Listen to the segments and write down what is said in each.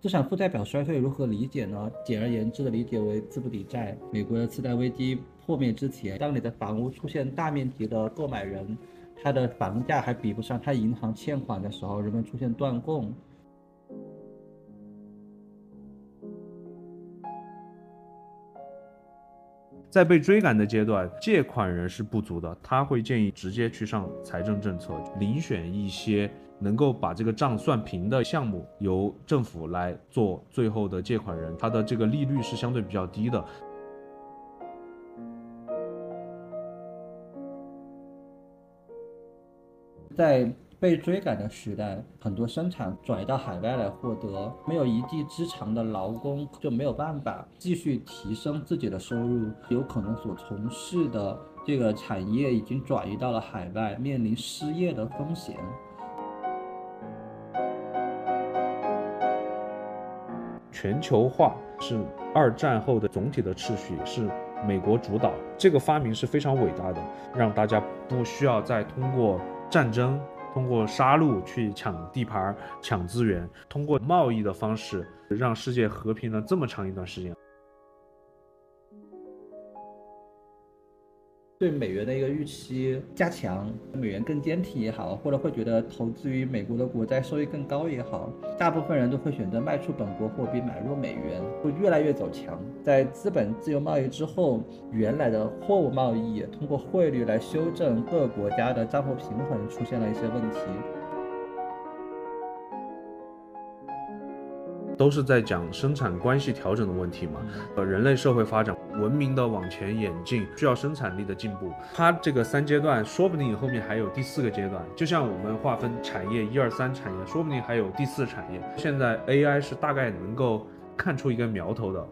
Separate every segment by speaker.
Speaker 1: 资产负债表衰退如何理解呢？简而言之的理解为资不抵债。美国的次贷危机破灭之前，当你的房屋出现大面积的购买人，他的房价还比不上他银行欠款的时候，人们出现断供。
Speaker 2: 在被追赶的阶段，借款人是不足的，他会建议直接去上财政政策，遴选一些。能够把这个账算平的项目，由政府来做最后的借款人，它的这个利率是相对比较低的。
Speaker 1: 在被追赶的时代，很多生产转移到海外来获得，没有一技之长的劳工就没有办法继续提升自己的收入，有可能所从事的这个产业已经转移到了海外，面临失业的风险。
Speaker 2: 全球化是二战后的总体的秩序，是美国主导。这个发明是非常伟大的，让大家不需要再通过战争、通过杀戮去抢地盘、抢资源，通过贸易的方式让世界和平了这么长一段时间。
Speaker 1: 对美元的一个预期加强，美元更坚挺也好，或者会觉得投资于美国的国债收益更高也好，大部分人都会选择卖出本国货币买入美元，会越来越走强。在资本自由贸易之后，原来的货物贸易通过汇率来修正各国家的账户平衡出现了一些问题。
Speaker 2: 都是在讲生产关系调整的问题嘛？呃，人类社会发展，文明的往前演进，需要生产力的进步。它这个三阶段，说不定后面还有第四个阶段。就像我们划分产业一二三产业，说不定还有第四产业。现在 AI 是大概能够看出一个苗头的。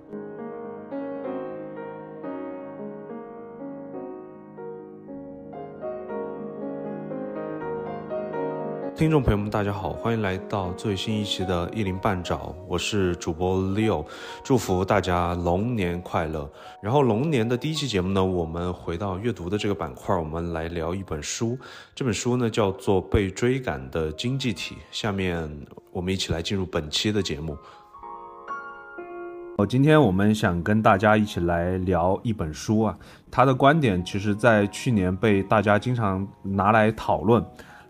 Speaker 2: 听众朋友们，大家好，欢迎来到最新一期的《一鳞半爪》，我是主播 Leo，祝福大家龙年快乐。然后龙年的第一期节目呢，我们回到阅读的这个板块，我们来聊一本书。这本书呢叫做《被追赶的经济体》。下面我们一起来进入本期的节目。哦，今天我们想跟大家一起来聊一本书啊，它的观点其实在去年被大家经常拿来讨论。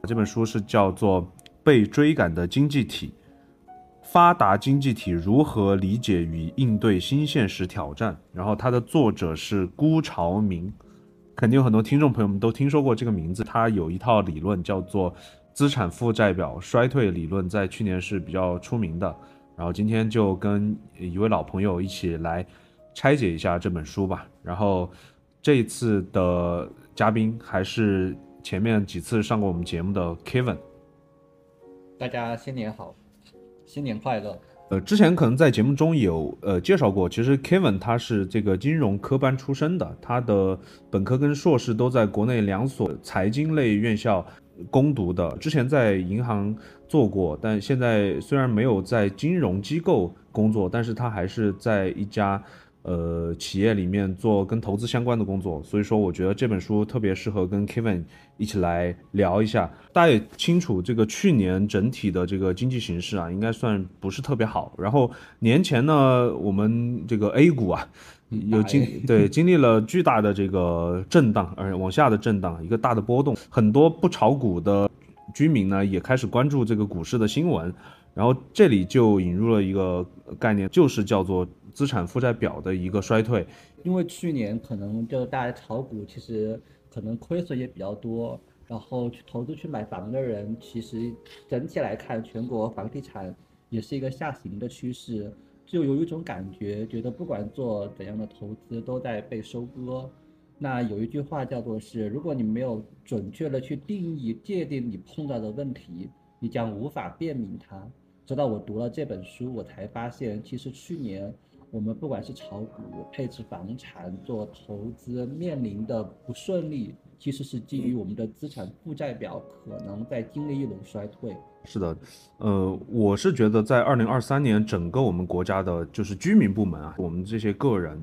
Speaker 2: 这本书是叫做《被追赶的经济体：发达经济体如何理解与应对新现实挑战》。然后它的作者是辜朝明，肯定有很多听众朋友们都听说过这个名字。他有一套理论叫做资产负债表衰退理论，在去年是比较出名的。然后今天就跟一位老朋友一起来拆解一下这本书吧。然后这一次的嘉宾还是。前面几次上过我们节目的 Kevin，
Speaker 1: 大家新年好，新年快乐。
Speaker 2: 呃，之前可能在节目中有呃介绍过，其实 Kevin 他是这个金融科班出身的，他的本科跟硕士都在国内两所财经类院校攻读的。之前在银行做过，但现在虽然没有在金融机构工作，但是他还是在一家。呃，企业里面做跟投资相关的工作，所以说我觉得这本书特别适合跟 Kevin 一起来聊一下。大家也清楚，这个去年整体的这个经济形势啊，应该算不是特别好。然后年前呢，我们这个 A 股啊，有经对经历了巨大的这个震荡，而往下的震荡，一个大的波动。很多不炒股的居民呢，也开始关注这个股市的新闻。然后这里就引入了一个概念，就是叫做。资产负债表的一个衰退，
Speaker 1: 因为去年可能就大家炒股，其实可能亏损也比较多，然后去投资去买房的人，其实整体来看，全国房地产也是一个下行的趋势，就有一种感觉，觉得不管做怎样的投资都在被收割。那有一句话叫做是，如果你没有准确的去定义界定你碰到的问题，你将无法辨明它。直到我读了这本书，我才发现，其实去年。我们不管是炒股、配置房产、做投资，面临的不顺利，其实是基于我们的资产负债表可能在经历一轮衰退。
Speaker 2: 是的，呃，我是觉得在二零二三年，整个我们国家的就是居民部门啊，我们这些个人，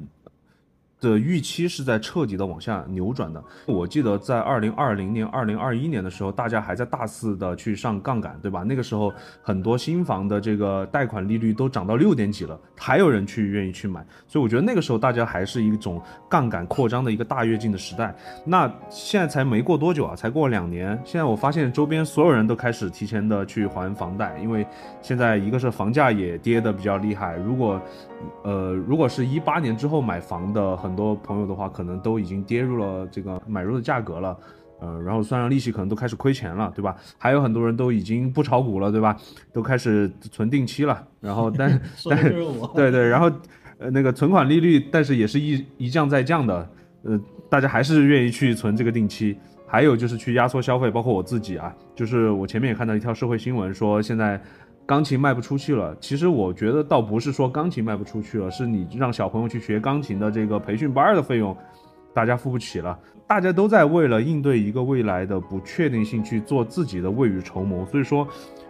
Speaker 2: 的预期是在彻底的往下扭转的。我记得在二零二零年、二零二一年的时候，大家还在大肆的去上杠杆，对吧？那个时候很多新房的这个贷款利率都涨到六点几了，还有人去愿意去买。所以我觉得那个时候大家还是一种杠杆扩张的一个大跃进的时代。那现在才没过多久啊，才过两年，现在我发现周边所有人都开始提前的去还房贷，因为现在一个是房价也跌得比较厉害，如果呃如果是一八年之后买房的很多朋友的话，可能都已经跌入了这个买入的价格了，呃，然后算上利息，可能都开始亏钱了，对吧？还有很多人都已经不炒股了，对吧？都开始存定期了，然后但 但对对，然后呃那个存款利率，但是也是一一降再降的，呃，大家还是愿意去存这个定期，还有就是去压缩消费，包括我自己啊，就是我前面也看到一条社会新闻说现在。钢琴卖不出去了，其实我觉得倒不是说钢琴卖不出去了，是你让小朋友去学钢琴的这个培训班的费用，大家付不起了。大家都在为了应对一个未来的不确定性去做自己的未雨绸缪，所以说，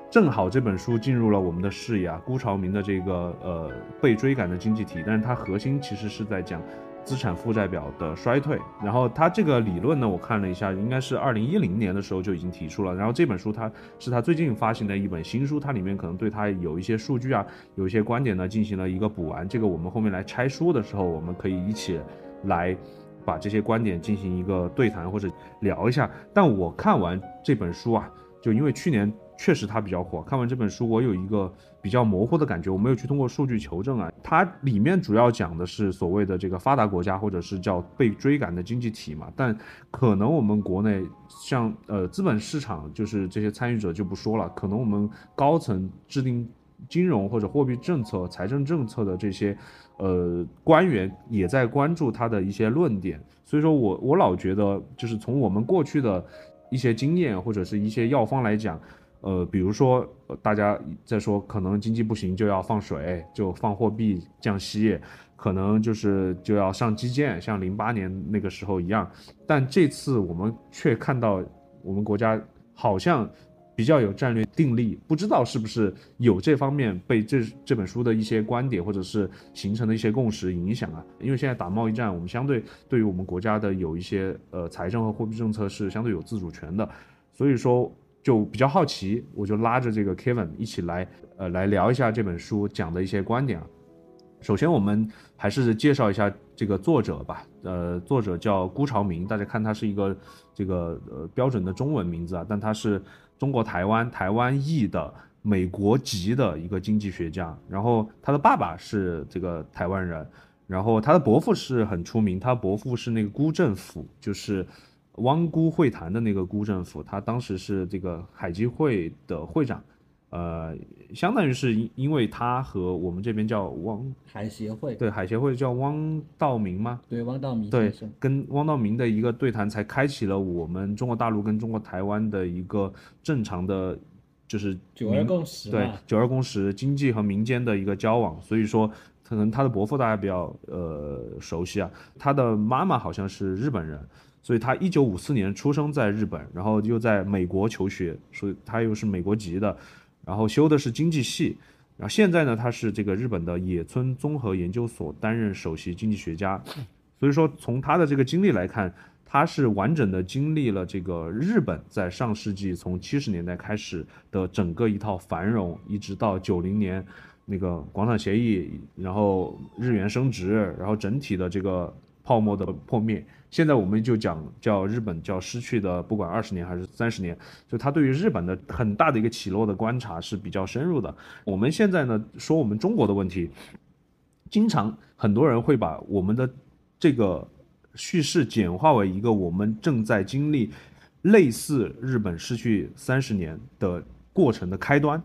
Speaker 2: 正好这本书进入了我们的视野啊，辜朝明的这个呃被追赶的经济体，但是它核心其实是在讲。资产负债表的衰退，然后他这个理论呢，我看了一下，应该是二零一零年的时候就已经提出了。然后这本书它是他最近发行的一本新书，它里面可能对他有一些数据啊，有一些观点呢进行了一个补完。这个我们后面来拆书的时候，我们可以一起来把这些观点进行一个对谈或者聊一下。但我看完这本书啊，就因为去年。确实它比较火。看完这本书，我有一个比较模糊的感觉，我没有去通过数据求证啊。它里面主要讲的是所谓的这个发达国家，或者是叫被追赶的经济体嘛。但可能我们国内像呃资本市场，就是这些参与者就不说了。可能我们高层制定金融或者货币政策、财政政策的这些呃官员也在关注它的一些论点。所以说我我老觉得，就是从我们过去的一些经验或者是一些药方来讲。呃，比如说，大家在说可能经济不行就要放水，就放货币降息，可能就是就要上基建，像零八年那个时候一样。但这次我们却看到，我们国家好像比较有战略定力，不知道是不是有这方面被这这本书的一些观点或者是形成的一些共识影响啊。因为现在打贸易战，我们相对对于我们国家的有一些呃财政和货币政策是相对有自主权的，所以说。就比较好奇，我就拉着这个 Kevin 一起来，呃，来聊一下这本书讲的一些观点啊。首先，我们还是介绍一下这个作者吧。呃，作者叫辜朝明，大家看他是一个这个呃标准的中文名字啊，但他是中国台湾台湾裔的美国籍的一个经济学家。然后他的爸爸是这个台湾人，然后他的伯父是很出名，他伯父是那个辜振甫，就是。汪辜会谈的那个辜政府，他当时是这个海基会的会长，呃，相当于是因因为他和我们这边叫汪
Speaker 1: 海协会，
Speaker 2: 对海协会叫汪道明吗？
Speaker 1: 对汪道明，
Speaker 2: 对，跟汪道明的一个对谈，才开启了我们中国大陆跟中国台湾的一个正常的，就是
Speaker 1: 九二共识，
Speaker 2: 对九二共识，经济和民间的一个交往。所以说，可能他的伯父大家比较呃熟悉啊，他的妈妈好像是日本人。所以他一九五四年出生在日本，然后又在美国求学，所以他又是美国籍的，然后修的是经济系，然后现在呢，他是这个日本的野村综合研究所担任首席经济学家，所以说从他的这个经历来看，他是完整的经历了这个日本在上世纪从七十年代开始的整个一套繁荣，一直到九零年那个广场协议，然后日元升值，然后整体的这个泡沫的破灭。现在我们就讲叫日本叫失去的，不管二十年还是三十年，就他对于日本的很大的一个起落的观察是比较深入的。我们现在呢说我们中国的问题，经常很多人会把我们的这个叙事简化为一个我们正在经历类似日本失去三十年的过程的开端。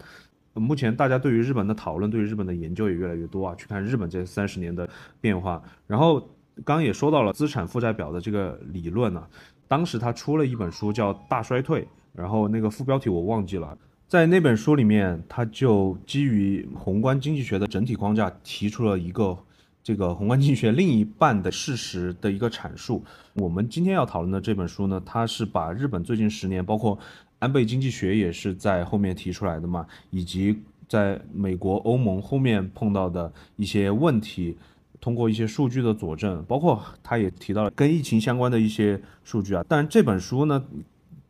Speaker 2: 目前大家对于日本的讨论，对于日本的研究也越来越多啊，去看日本这三十年的变化，然后。刚也说到了资产负债表的这个理论呢，当时他出了一本书叫《大衰退》，然后那个副标题我忘记了，在那本书里面，他就基于宏观经济学的整体框架，提出了一个这个宏观经济学另一半的事实的一个阐述。我们今天要讨论的这本书呢，它是把日本最近十年，包括安倍经济学也是在后面提出来的嘛，以及在美国、欧盟后面碰到的一些问题。通过一些数据的佐证，包括他也提到了跟疫情相关的一些数据啊。但这本书呢，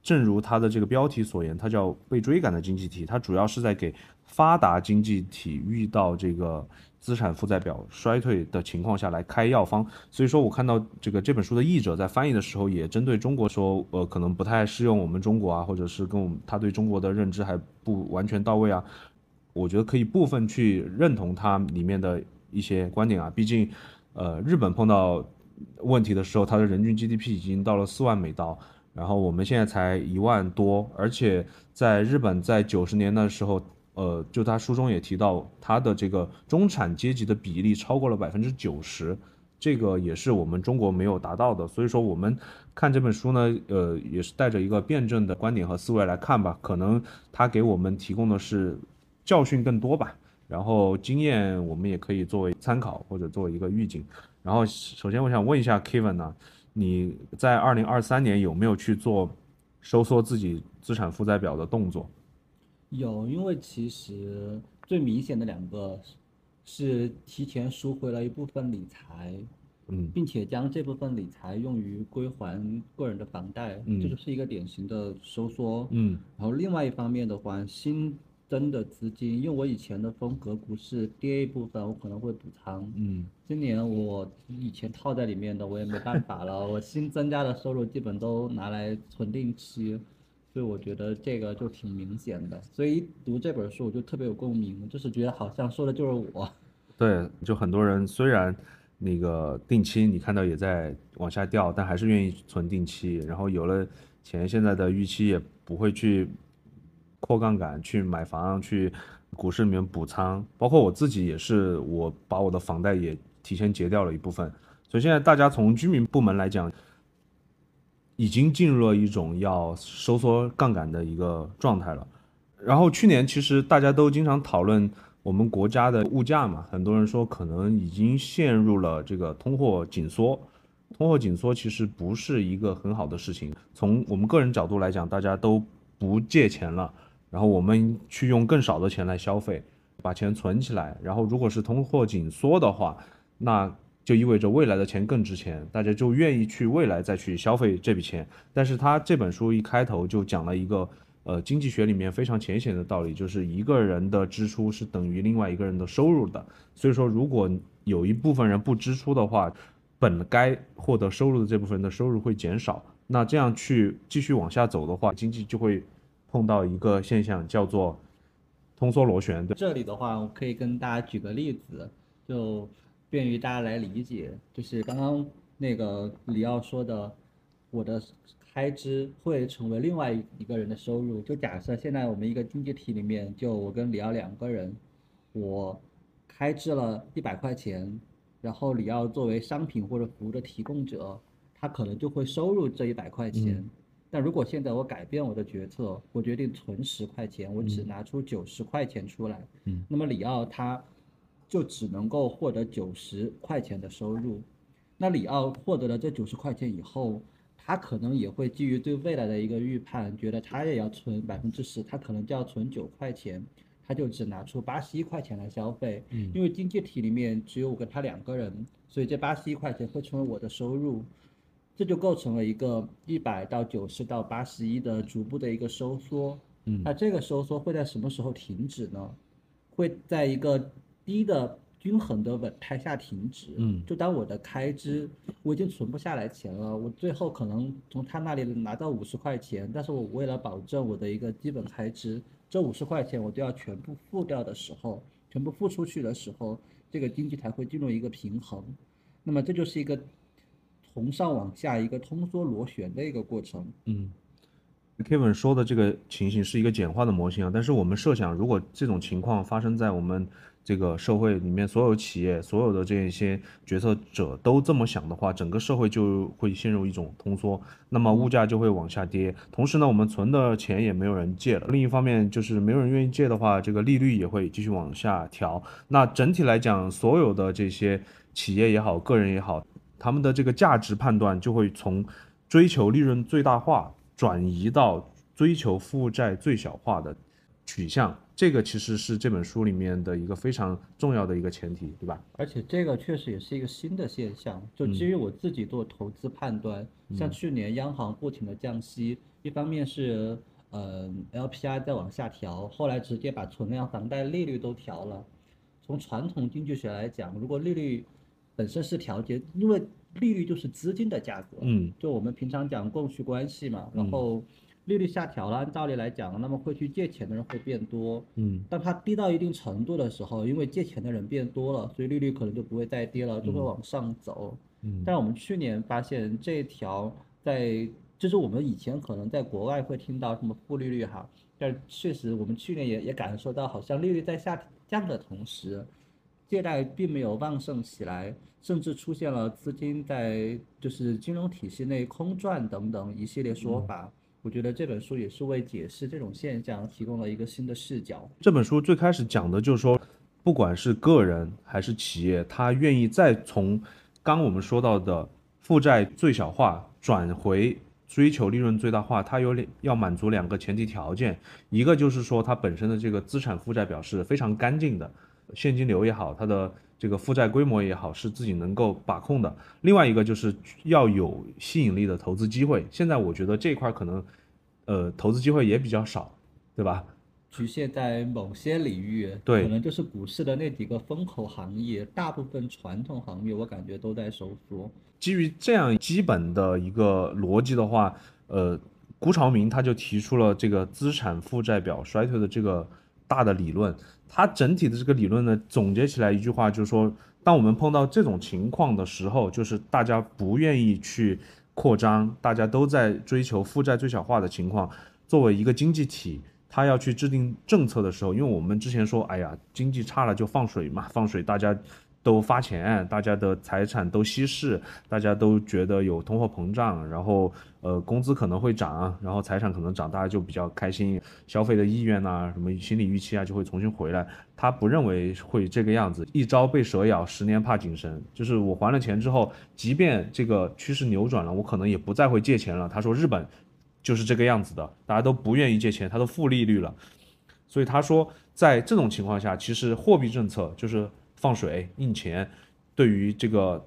Speaker 2: 正如它的这个标题所言，它叫被追赶的经济体，它主要是在给发达经济体遇到这个资产负债表衰退的情况下来开药方。所以说我看到这个这本书的译者在翻译的时候，也针对中国说，呃，可能不太适用我们中国啊，或者是跟我们他对中国的认知还不完全到位啊。我觉得可以部分去认同它里面的一些观点啊，毕竟，呃，日本碰到问题的时候，它的人均 GDP 已经到了四万美刀，然后我们现在才一万多，而且在日本在九十年的时候，呃，就他书中也提到，它的这个中产阶级的比例超过了百分之九十，这个也是我们中国没有达到的，所以说我们看这本书呢，呃，也是带着一个辩证的观点和思维来看吧，可能它给我们提供的是。教训更多吧，然后经验我们也可以作为参考或者作为一个预警。然后首先我想问一下 Kevin 呢，你在二零二三年有没有去做收缩自己资产负债表的动作？
Speaker 1: 有，因为其实最明显的两个是提前赎回了一部分理财，
Speaker 2: 嗯，
Speaker 1: 并且将这部分理财用于归还个人的房贷，
Speaker 2: 嗯，
Speaker 1: 这就是一个典型的收缩，
Speaker 2: 嗯。
Speaker 1: 然后另外一方面的话，新增的资金，因为我以前的风格，股市跌一部分，我可能会补仓。
Speaker 2: 嗯，
Speaker 1: 今年我以前套在里面的，我也没办法了。我新增加的收入基本都拿来存定期，所以我觉得这个就挺明显的。所以读这本书我就特别有共鸣，就是觉得好像说的就是我。
Speaker 2: 对，就很多人虽然那个定期你看到也在往下掉，但还是愿意存定期。然后有了钱，现在的预期也不会去。扩杠杆去买房，去股市里面补仓，包括我自己也是，我把我的房贷也提前结掉了一部分。所以现在大家从居民部门来讲，已经进入了一种要收缩杠杆的一个状态了。然后去年其实大家都经常讨论我们国家的物价嘛，很多人说可能已经陷入了这个通货紧缩。通货紧缩其实不是一个很好的事情。从我们个人角度来讲，大家都不借钱了。然后我们去用更少的钱来消费，把钱存起来。然后如果是通货紧缩的话，那就意味着未来的钱更值钱，大家就愿意去未来再去消费这笔钱。但是他这本书一开头就讲了一个，呃，经济学里面非常浅显的道理，就是一个人的支出是等于另外一个人的收入的。所以说，如果有一部分人不支出的话，本该获得收入的这部分人的收入会减少。那这样去继续往下走的话，经济就会。碰到一个现象叫做通缩螺旋。
Speaker 1: 对这里的话，我可以跟大家举个例子，就便于大家来理解。就是刚刚那个里奥说的，我的开支会成为另外一个人的收入。就假设现在我们一个经济体里面，就我跟里奥两个人，我开支了一百块钱，然后里奥作为商品或者服务的提供者，他可能就会收入这一百块钱。但如果现在我改变我的决策，我决定存十块钱，我只拿出九十块钱出来，
Speaker 2: 嗯，
Speaker 1: 那么里奥他就只能够获得九十块钱的收入。那里奥获得了这九十块钱以后，他可能也会基于对未来的一个预判，觉得他也要存百分之十，他可能就要存九块钱，他就只拿出八十一块钱来消费，
Speaker 2: 嗯，
Speaker 1: 因为经济体里面只有我跟他两个人，所以这八十一块钱会成为我的收入。这就构成了一个一百到九十到八十一的逐步的一个收缩，
Speaker 2: 嗯，
Speaker 1: 那这个收缩会在什么时候停止呢？会在一个低的均衡的稳态下停止，
Speaker 2: 嗯，
Speaker 1: 就当我的开支我已经存不下来钱了，我最后可能从他那里拿到五十块钱，但是我为了保证我的一个基本开支，这五十块钱我都要全部付掉的时候，全部付出去的时候，这个经济才会进入一个平衡，那么这就是一个。从上往下一个通缩螺旋的一个过程。
Speaker 2: 嗯，Kevin 说的这个情形是一个简化的模型啊，但是我们设想，如果这种情况发生在我们这个社会里面，所有企业、所有的这些决策者都这么想的话，整个社会就会陷入一种通缩，那么物价就会往下跌。同时呢，我们存的钱也没有人借了。另一方面，就是没有人愿意借的话，这个利率也会继续往下调。那整体来讲，所有的这些企业也好，个人也好。他们的这个价值判断就会从追求利润最大化转移到追求负债最小化的取向，这个其实是这本书里面的一个非常重要的一个前提，对吧？
Speaker 1: 而且这个确实也是一个新的现象。就基于我自己做投资判断，像去年央行不停的降息，一方面是呃 LPR 在往下调，后来直接把存量房贷利率都调了。从传统经济学来讲，如果利率本身是调节，因为利率就是资金的价格，
Speaker 2: 嗯，
Speaker 1: 就我们平常讲供需关系嘛，然后利率下调了，按道理来讲，那么会去借钱的人会变多，
Speaker 2: 嗯，
Speaker 1: 当它低到一定程度的时候，因为借钱的人变多了，所以利率可能就不会再跌了，就会往上走。
Speaker 2: 嗯，
Speaker 1: 但我们去年发现这一条在，就是我们以前可能在国外会听到什么负利率哈，但确实我们去年也也感受到，好像利率在下降的同时，借贷并没有旺盛起来，甚至出现了资金在就是金融体系内空转等等一系列说法。我觉得这本书也是为解释这种现象提供了一个新的视角。
Speaker 2: 这本书最开始讲的就是说，不管是个人还是企业，他愿意再从刚我们说到的负债最小化转回追求利润最大化，它有两要满足两个前提条件，一个就是说它本身的这个资产负债表是非常干净的，现金流也好，它的这个负债规模也好，是自己能够把控的。另外一个就是要有吸引力的投资机会。现在我觉得这块可能，呃，投资机会也比较少，对吧？
Speaker 1: 局限在某些领域，
Speaker 2: 对
Speaker 1: 可能就是股市的那几个风口行业，大部分传统行业我感觉都在收缩。
Speaker 2: 基于这样基本的一个逻辑的话，呃，辜朝明他就提出了这个资产负债表衰退的这个大的理论。它整体的这个理论呢，总结起来一句话就是说，当我们碰到这种情况的时候，就是大家不愿意去扩张，大家都在追求负债最小化的情况，作为一个经济体。它要去制定政策的时候，因为我们之前说，哎呀，经济差了就放水嘛，放水大家都发钱，大家的财产都稀释，大家都觉得有通货膨胀，然后呃工资可能会涨，然后财产可能涨，大家就比较开心，消费的意愿呐、什么心理预期啊就会重新回来。他不认为会这个样子，一朝被蛇咬，十年怕井绳。就是我还了钱之后，即便这个趋势扭转了，我可能也不再会借钱了。他说日本。就是这个样子的，大家都不愿意借钱，它都负利率了，所以他说，在这种情况下，其实货币政策就是放水印钱，对于这个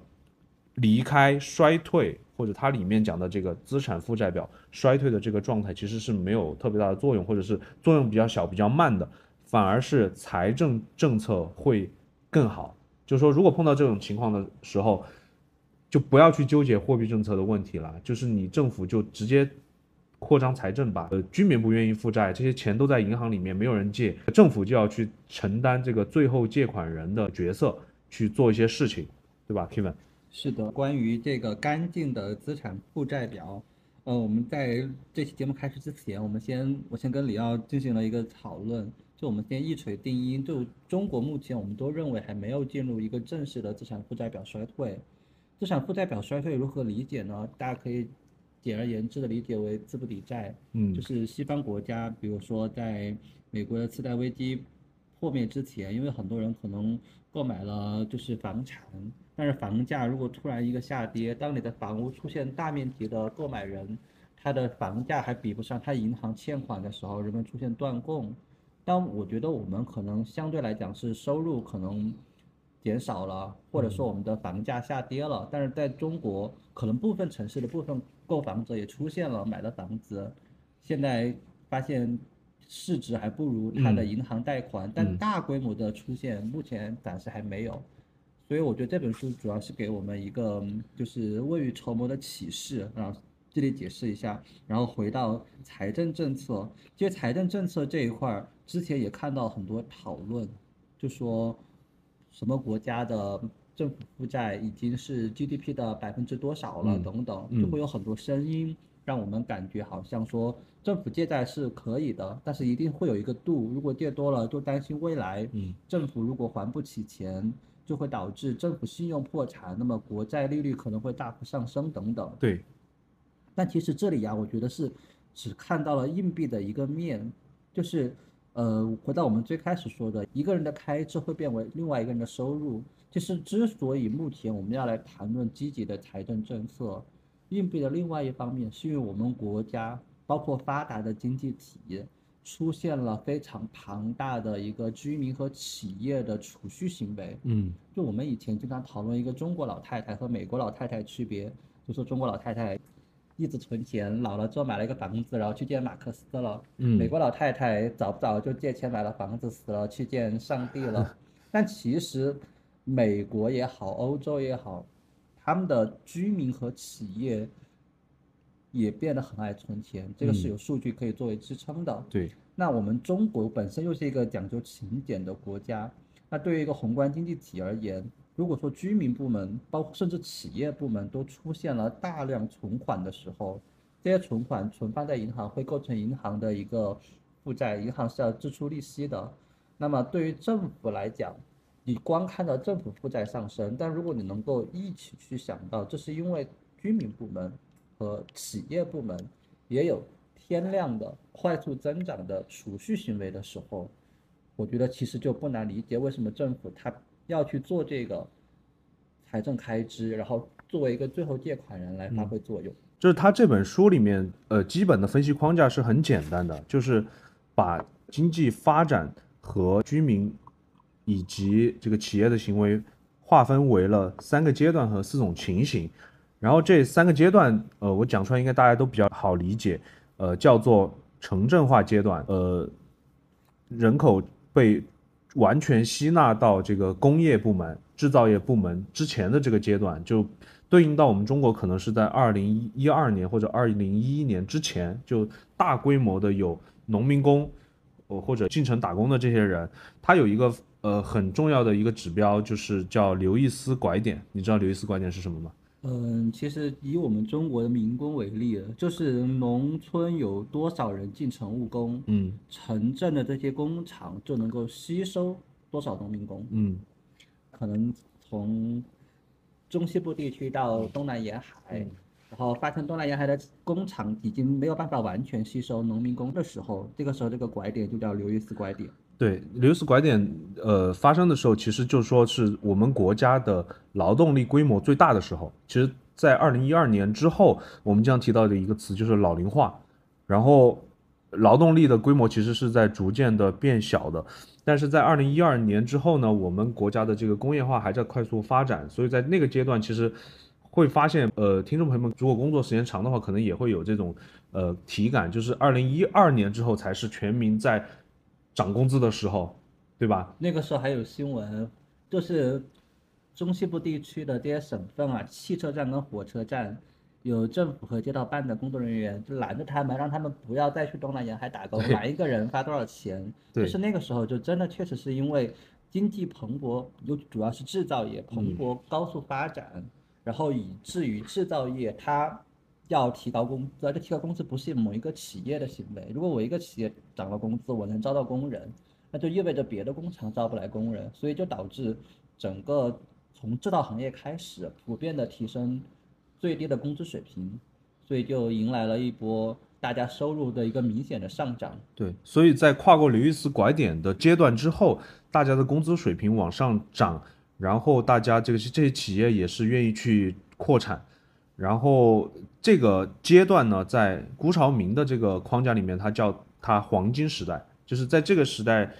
Speaker 2: 离开衰退或者它里面讲的这个资产负债表衰退的这个状态，其实是没有特别大的作用，或者是作用比较小、比较慢的，反而是财政政策会更好。就是说，如果碰到这种情况的时候，就不要去纠结货币政策的问题了，就是你政府就直接。扩张财政吧，呃，居民不愿意负债，这些钱都在银行里面，没有人借，政府就要去承担这个最后借款人的角色，去做一些事情，对吧，Kevin？
Speaker 1: 是的，关于这个干净的资产负债表，呃，我们在这期节目开始之前，我们先我先跟李奥进行了一个讨论，就我们先一锤定音，就中国目前我们都认为还没有进入一个正式的资产负债表衰退，资产负债表衰退如何理解呢？大家可以。简而言之的理解为资不抵债，
Speaker 2: 嗯，
Speaker 1: 就是西方国家，比如说在美国的次贷危机破灭之前，因为很多人可能购买了就是房产，但是房价如果突然一个下跌，当你的房屋出现大面积的购买人，他的房价还比不上他银行欠款的时候，人们出现断供。但我觉得我们可能相对来讲是收入可能减少了，或者说我们的房价下跌了，但是在中国可能部分城市的部分。购房者也出现了买了房子，现在发现市值还不如他的银行贷款，但大规模的出现目前暂时还没有，所以我觉得这本书主要是给我们一个就是未雨绸缪的启示啊，这里解释一下，然后回到财政政策，其实财政政策这一块儿之前也看到很多讨论，就说什么国家的。政府负债已经是 GDP 的百分之多少了？等等，就会有很多声音，让我们感觉好像说政府借债是可以的，但是一定会有一个度，如果借多了，就担心未来政府如果还不起钱，就会导致政府信用破产，那么国债利率可能会大幅上升等等。
Speaker 2: 对。
Speaker 1: 但其实这里呀，我觉得是只看到了硬币的一个面，就是呃，回到我们最开始说的，一个人的开支会变为另外一个人的收入。其实，之所以目前我们要来谈论积极的财政政策，硬币的另外一方面，是因为我们国家包括发达的经济体，出现了非常庞大的一个居民和企业的储蓄行为。
Speaker 2: 嗯
Speaker 1: 就我们以前经常讨论一个中国老太太和美国老太太区别，就说中国老太太一直存钱，老了之后买了一个房子，然后去见马克思了。美
Speaker 2: 嗯
Speaker 1: 国老太太早不早就借钱买了房子，死了去见上帝了。但其实美国也好，欧洲也好，他们的居民和企业也变得很爱存钱，这个是
Speaker 2: 嗯
Speaker 1: 有数据可以作为支撑的。
Speaker 2: 对，
Speaker 1: 那我们中国本身又是一个讲究勤俭的国家，那对于一个宏观经济体而言，如果说居民部门，包括甚至企业部门都出现了大量存款的时候，这些存款存放在银行会构成银行的一个负债，银行是要支出利息的。那么对于政府来讲，你光看到政府负债上升，但如果你能够一起去想到，这是因为居民部门和企业部门也有天量的快速增长的储蓄行为的时候，我觉得其实就不难理解为什么政府它要去做这个财政开支，然后作为一个最后借款人来发挥作用。
Speaker 2: 就是他这本书里面，呃，基本的分析框架是很简单的，就是把经济发展和居民以及这个企业的行为划分为了三个阶段和四种情形。然后这三个阶段，呃，我讲出来应该大家都比较好理解，呃，叫做城镇化阶段，呃，人口被完全吸纳到这个工业部门、制造业部门之前的这个阶段，就对应到我们中国可能是在二零一二年或者二零一一年之前，就大规模的有农民工，或者进城打工的这些人，他有一个呃很重要的一个指标，就是叫刘易斯拐点。你知道刘易斯拐点是什么吗？
Speaker 1: 嗯，其实以我们中国的民工为例，就是农村有多少人进城务工，
Speaker 2: 嗯
Speaker 1: 城镇的这些工厂就能够吸收多少农民工。
Speaker 2: 嗯
Speaker 1: 可能从中西部地区到东南沿海，然后发现东南沿海的工厂已经没有办法完全吸收农民工的时候，这个时候这个拐点就叫刘易斯拐点。
Speaker 2: 对，刘易斯拐点，呃，发生的时候，其实就说是我们国家的劳动力规模最大的时候。其实，在二零一二年之后，我们经常提到的一个词就是老龄化，然后劳动力的规模其实是在逐渐的变小的。但是在二零一二年之后呢，我们国家的这个工业化还在快速发展，所以在那个阶段，其实会发现，呃，听众朋友们如果工作时间长的话，可能也会有这种呃体感，就是二零一二年之后才是全民在涨工资的时候，对吧？
Speaker 1: 那个时候还有新闻，就是中西部地区的这些省份啊，汽车站跟火车站，有政府和街道办的工作人员就拦着他们，让他们不要再去东南沿海打工，
Speaker 2: 对
Speaker 1: 拦一个人发多少钱。
Speaker 2: 对
Speaker 1: 就是那个时候就真的确实是因为经济蓬勃，尤主要是制造业蓬勃高速发展，然后以至于制造业它。要提高工资，而这提高工资不是某一个企业的行为。如果我一个企业涨了工资，我能招到工人，那就意味着别的工厂招不来工人，所以就导致整个从制造行业开始普遍的提升最低的工资水平，所以就迎来了一波大家收入的一个明显的上涨。
Speaker 2: 对，所以在跨过刘易斯拐点的阶段之后，大家的工资水平往上涨，然后大家这个这些企业也是愿意去扩产，然后这个阶段呢，在辜朝明的这个框架里面，它叫它黄金时代，就是在这个时代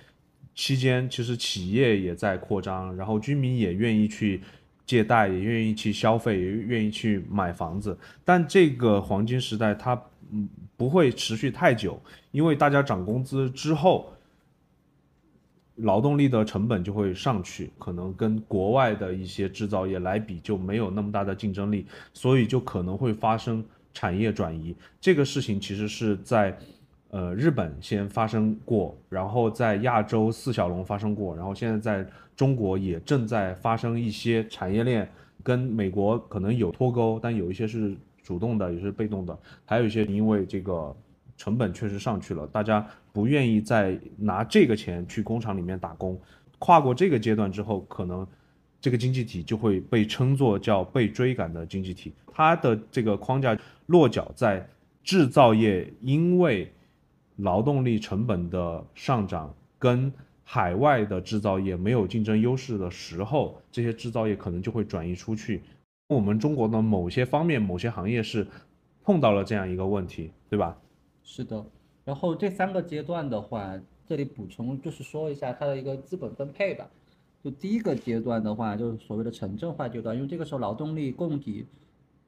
Speaker 2: 期间，其实企业也在扩张，然后居民也愿意去借贷，也愿意去消费，也愿意去买房子。但这个黄金时代它嗯不会持续太久，因为大家涨工资之后，劳动力的成本就会上去，可能跟国外的一些制造业来比就没有那么大的竞争力，所以就可能会发生产业转移。这个事情其实是在呃日本先发生过，然后在亚洲四小龙发生过，然后现在在中国也正在发生一些产业链跟美国可能有脱钩，但有一些是主动的，有些是被动的，还有一些因为这个成本确实上去了，大家不愿意再拿这个钱去工厂里面打工。跨过这个阶段之后，可能这个经济体就会被称作叫被追赶的经济体。它的这个框架落脚在制造业，因为劳动力成本的上涨跟海外的制造业没有竞争优势的时候，这些制造业可能就会转移出去。我们中国的某些方面、某些行业是碰到了这样一个问题，对吧？
Speaker 1: 是的，然后这三个阶段的话，这里补充就是说一下它的一个资本分配吧。就第一个阶段的话，就是所谓的城镇化阶段，因为这个时候劳动力供给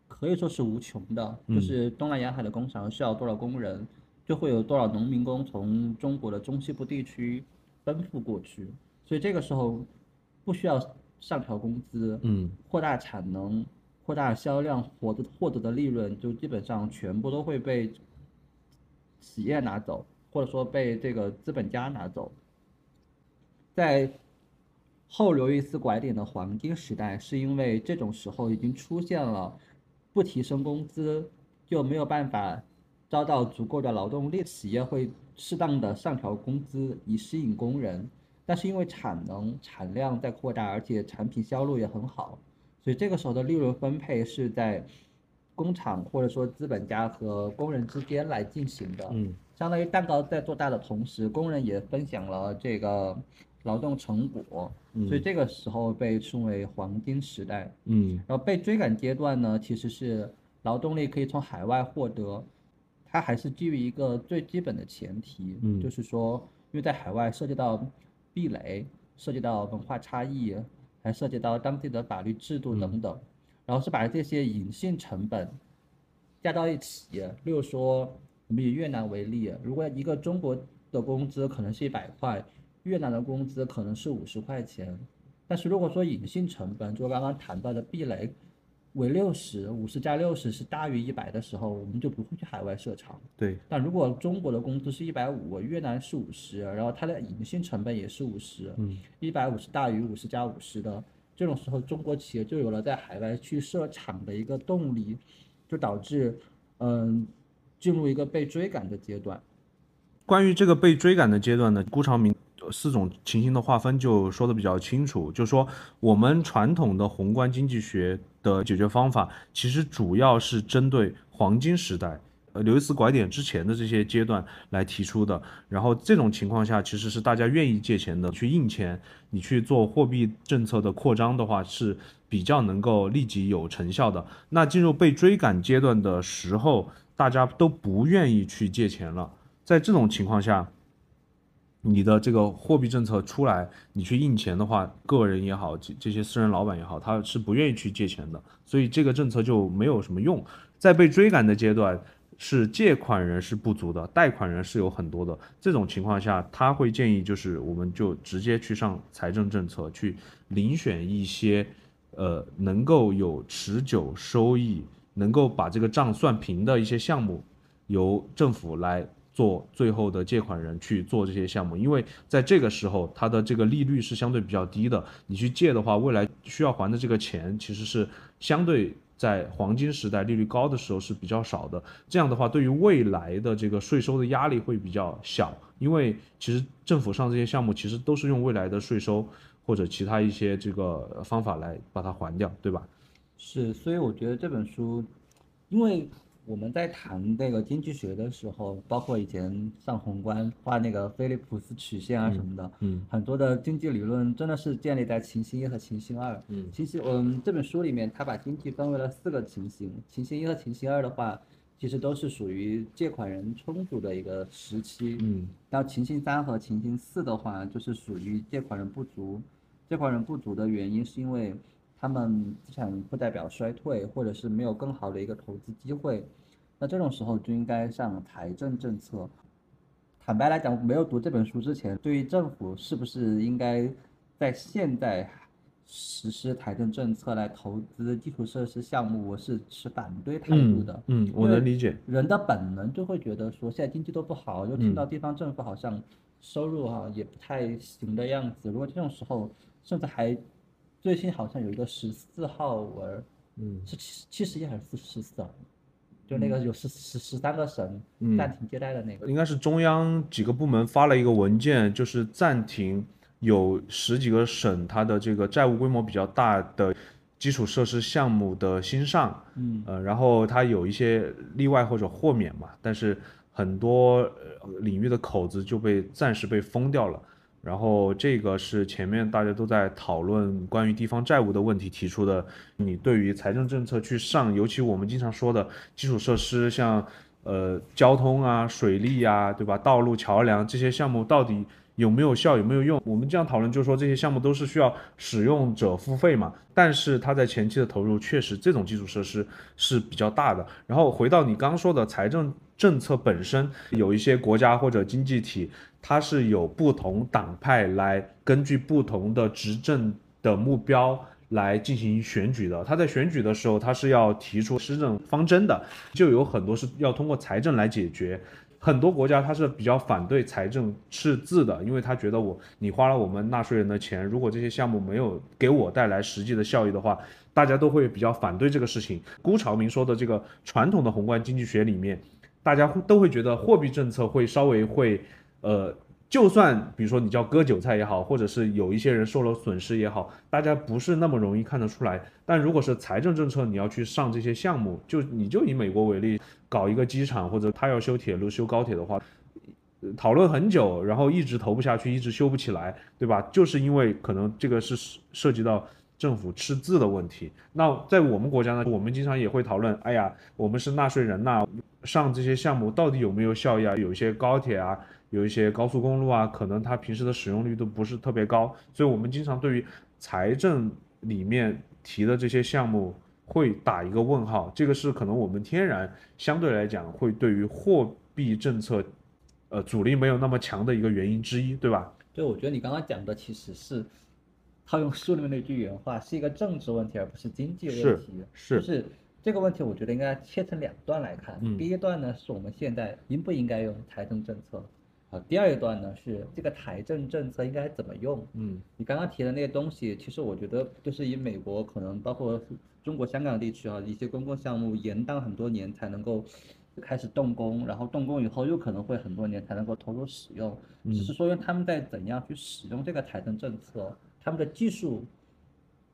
Speaker 1: 可以说是无穷的，就是东南沿海的工厂需要多少工人，就会有多少农民工从中国的中西部地区奔赴过去，所以这个时候不需要上调工资，
Speaker 2: 嗯，
Speaker 1: 扩大产能、扩大销量，获得获得的利润就基本上全部都会被企业拿走，或者说被这个资本家拿走。在后刘易斯拐点的黄金时代，是因为这种时候已经出现了不提升工资就没有办法招到足够的劳动力，企业会适当的上调工资以吸引工人。但是因为产能产量在扩大，而且产品销路也很好，所以这个时候的利润分配是在工厂或者说资本家和工人之间来进行的。
Speaker 2: 嗯，
Speaker 1: 相当于蛋糕在做大的同时，工人也分享了这个劳动成果，所以这个时候被称为黄金时代。
Speaker 2: 嗯
Speaker 1: 然后被追赶阶段呢，其实是劳动力可以从海外获得，它还是基于一个最基本的前提，
Speaker 2: 嗯
Speaker 1: 就是说，因为在海外涉及到壁垒，涉及到文化差异，还涉及到当地的法律制度等等，然后是把这些隐性成本加到一起。例如说，我们以越南为例，如果一个中国的工资可能是一百块，越南的工资可能是五十块钱，但是如果说隐性成本，就刚刚谈到的壁垒为六十，五十加六十是大于一百的时候，我们就不会去海外设厂。
Speaker 2: 对，
Speaker 1: 但如果中国的工资是一百五，越南是五十，然后它的隐性成本也是五十，
Speaker 2: 嗯，
Speaker 1: 一百五十大于五十加五十的，这种时候中国企业就有了在海外去设厂的一个动力，就导致嗯进入一个被追赶的阶段。
Speaker 2: 关于这个被追赶的阶段呢，顾长明四种情形的划分就说的比较清楚，就说我们传统的宏观经济学的解决方法，其实主要是针对黄金时代。呃，刘易斯拐点之前的这些阶段来提出的，然后这种情况下其实是大家愿意借钱的，去印钱，你去做货币政策的扩张的话是比较能够立即有成效的。那进入被追赶阶段的时候，大家都不愿意去借钱了。在这种情况下，你的这个货币政策出来，你去印钱的话，个人也好，这这些私人老板也好，他是不愿意去借钱的，所以这个政策就没有什么用。在被追赶的阶段，是借款人是不足的，贷款人是有很多的。这种情况下，他会建议就是我们就直接去上财政政策，去遴选一些呃能够有持久收益、能够把这个账算平的一些项目，由政府来做最后的借款人去做这些项目，因为在这个时候，它的这个利率是相对比较低的。你去借的话，未来需要还的这个钱其实是相对在黄金时代利率高的时候是比较少的。这样的话，对于未来的这个税收的压力会比较小，因为其实政府上这些项目其实都是用未来的税收或者其他一些这个方法来把它还掉，对吧？
Speaker 1: 是，所以我觉得这本书，因为我们在谈那个经济学的时候，包括以前上宏观画那个菲利普斯曲线啊什么的，
Speaker 2: 嗯
Speaker 1: 很多的经济理论真的是建立在情形一和情形二。
Speaker 2: 嗯
Speaker 1: 情形，嗯，这本书里面他把经济分为了四个情形，情形一和情形二的话，其实都是属于借款人充足的一个时期。
Speaker 2: 嗯
Speaker 1: 然后情形三和情形四的话，就是属于借款人不足。借款人不足的原因是因为他们资产负债表衰退，或者是没有更好的一个投资机会。那这种时候就应该上财政政策。坦白来讲，没有读这本书之前，对于政府是不是应该在现在实施财政政策来投资基础设施项目，我是持反对态度的。
Speaker 2: 嗯，我能理解。
Speaker 1: 人的本能就会觉得说，现在经济都不好，又听到地方政府好像收入哈、也不太行的样子。如果这种时候，甚至还最新好像有一个十四号文，
Speaker 2: 嗯
Speaker 1: 是七七十一还是十四啊？就那个有十十十三个省
Speaker 2: 嗯
Speaker 1: 暂停接待的那个。
Speaker 2: 应该是中央几个部门发了一个文件，就是暂停有十几个省它的这个债务规模比较大的基础设施项目的新上，
Speaker 1: 嗯，
Speaker 2: 呃，然后它有一些例外或者豁免嘛，但是很多呃领域的口子就被暂时被封掉了。然后这个是前面大家都在讨论关于地方债务的问题提出的，你对于财政政策去上，尤其我们经常说的基础设施，像呃交通啊、水利啊，对吧？道路、桥梁这些项目到底有没有效、有没有用？我们这样讨论，就是说这些项目都是需要使用者付费嘛。但是它在前期的投入确实这种基础设施是比较大的。然后回到你刚说的财政政策本身，有一些国家或者经济体，它是有不同党派来根据不同的执政的目标。来进行选举的，他在选举的时候，他是要提出施政方针的，就有很多是要通过财政来解决。很多国家他是比较反对财政赤字的，因为他觉得我你花了我们纳税人的钱，如果这些项目没有给我带来实际的效益的话，大家都会比较反对这个事情。辜朝明说的这个传统的宏观经济学里面，大家都会觉得货币政策会稍微会，呃。就算比如说你叫割韭菜也好，或者是有一些人受了损失也好，大家不是那么容易看得出来。但如果是财政政策，你要去上这些项目，就你就以美国为例，搞一个机场或者他要修铁路、修高铁的话，讨论很久，然后一直投不下去，一直修不起来，对吧？就是因为可能这个是涉及到政府赤字的问题。那在我们国家呢，我们经常也会讨论，哎呀，我们是纳税人呐，上这些项目到底有没有效益啊？有一些高铁啊。有一些高速公路啊，可能它平时的使用率都不是特别高，所以我们经常对于财政里面提的这些项目会打一个问号。这个是可能我们天然相对来讲会对于货币政策，呃，阻力没有那么强的一个原因之一，对吧？
Speaker 1: 对，我觉得你刚刚讲的其实是套用书里面那句原话，是一个政治问题，而不是经济问题。
Speaker 2: 是
Speaker 1: 是，这个问题我觉得应该切成两段来看。第一段呢，是我们现在应不应该用财政政策。好，第二一段呢是这个台政政策应该怎么用？
Speaker 2: 嗯，
Speaker 1: 你刚刚提的那些东西，其实我觉得就是以美国可能包括中国香港地区啊一些公共项目延宕很多年才能够开始动工，然后动工以后又可能会很多年才能够投入使用，只是说他们在怎样去使用这个台政政策，他们的技术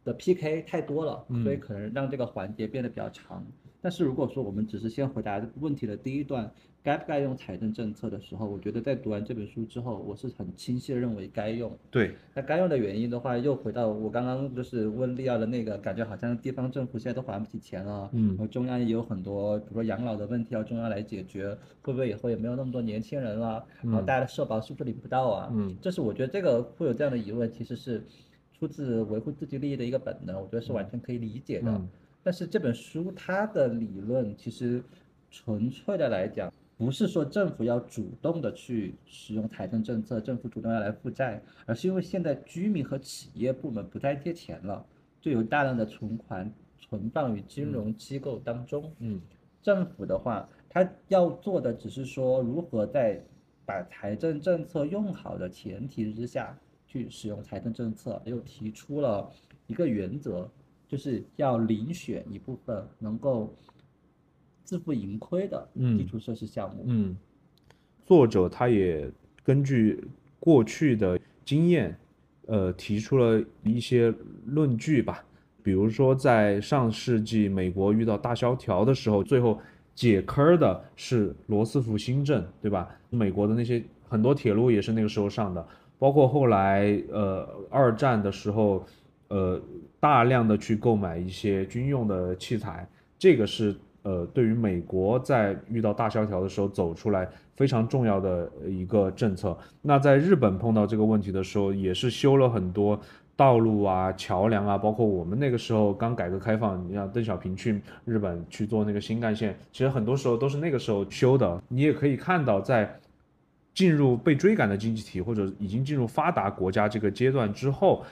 Speaker 1: 的 PK 太多了，所以可能让这个环节变得比较长。但是如果说我们只是先回答问题的第一段。该不该用财政政策的时候，我觉得在读完这本书之后，我是很清晰的认为该用。
Speaker 2: 对，
Speaker 1: 那该用的原因的话，又回到我刚刚就是问利奥的那个感觉，好像地方政府现在都还不起钱了，嗯，然后中央也有很多，比如说养老的问题要中央来解决，会不会以后也没有那么多年轻人了？然后大家的社保是不是领不到啊？嗯，这是我觉得这个会有这样的疑问，其实是出自维护自己利益的一个本能，我觉得是完全可以理解的。但是这本书它的理论其实纯粹的来讲。不是说政府要主动的去使用财政政策，政府主动要来负债，而是因为现在居民和企业部门不再借钱了，就有大量的存款存放于金融机构当中。
Speaker 2: 嗯，
Speaker 1: 政府的话，他要做的只是说如何在把财政政策用好的前提之下去使用财政政策，又提出了一个原则，就是要遴选一部分能够。自负盈亏的基础设施项目。
Speaker 2: 嗯，作者他也根据过去的经验，呃，提出了一些论据吧。比如说，在上世纪美国遇到大萧条的时候，最后解坑的是罗斯福新政，对吧？美国的那些很多铁路也是那个时候上的，包括后来呃二战的时候，呃大量的去购买一些军用的器材，这个是。呃，对于美国在遇到大萧条的时候走出来非常重要的一个政策。那在日本碰到这个问题的时候，也是修了很多道路啊、桥梁啊，包括我们那个时候刚改革开放，你像邓小平去日本去做那个新干线，其实很多时候都是那个时候修的。你也可以看到，在进入被追赶的经济体或者已经进入发达国家这个阶段之后，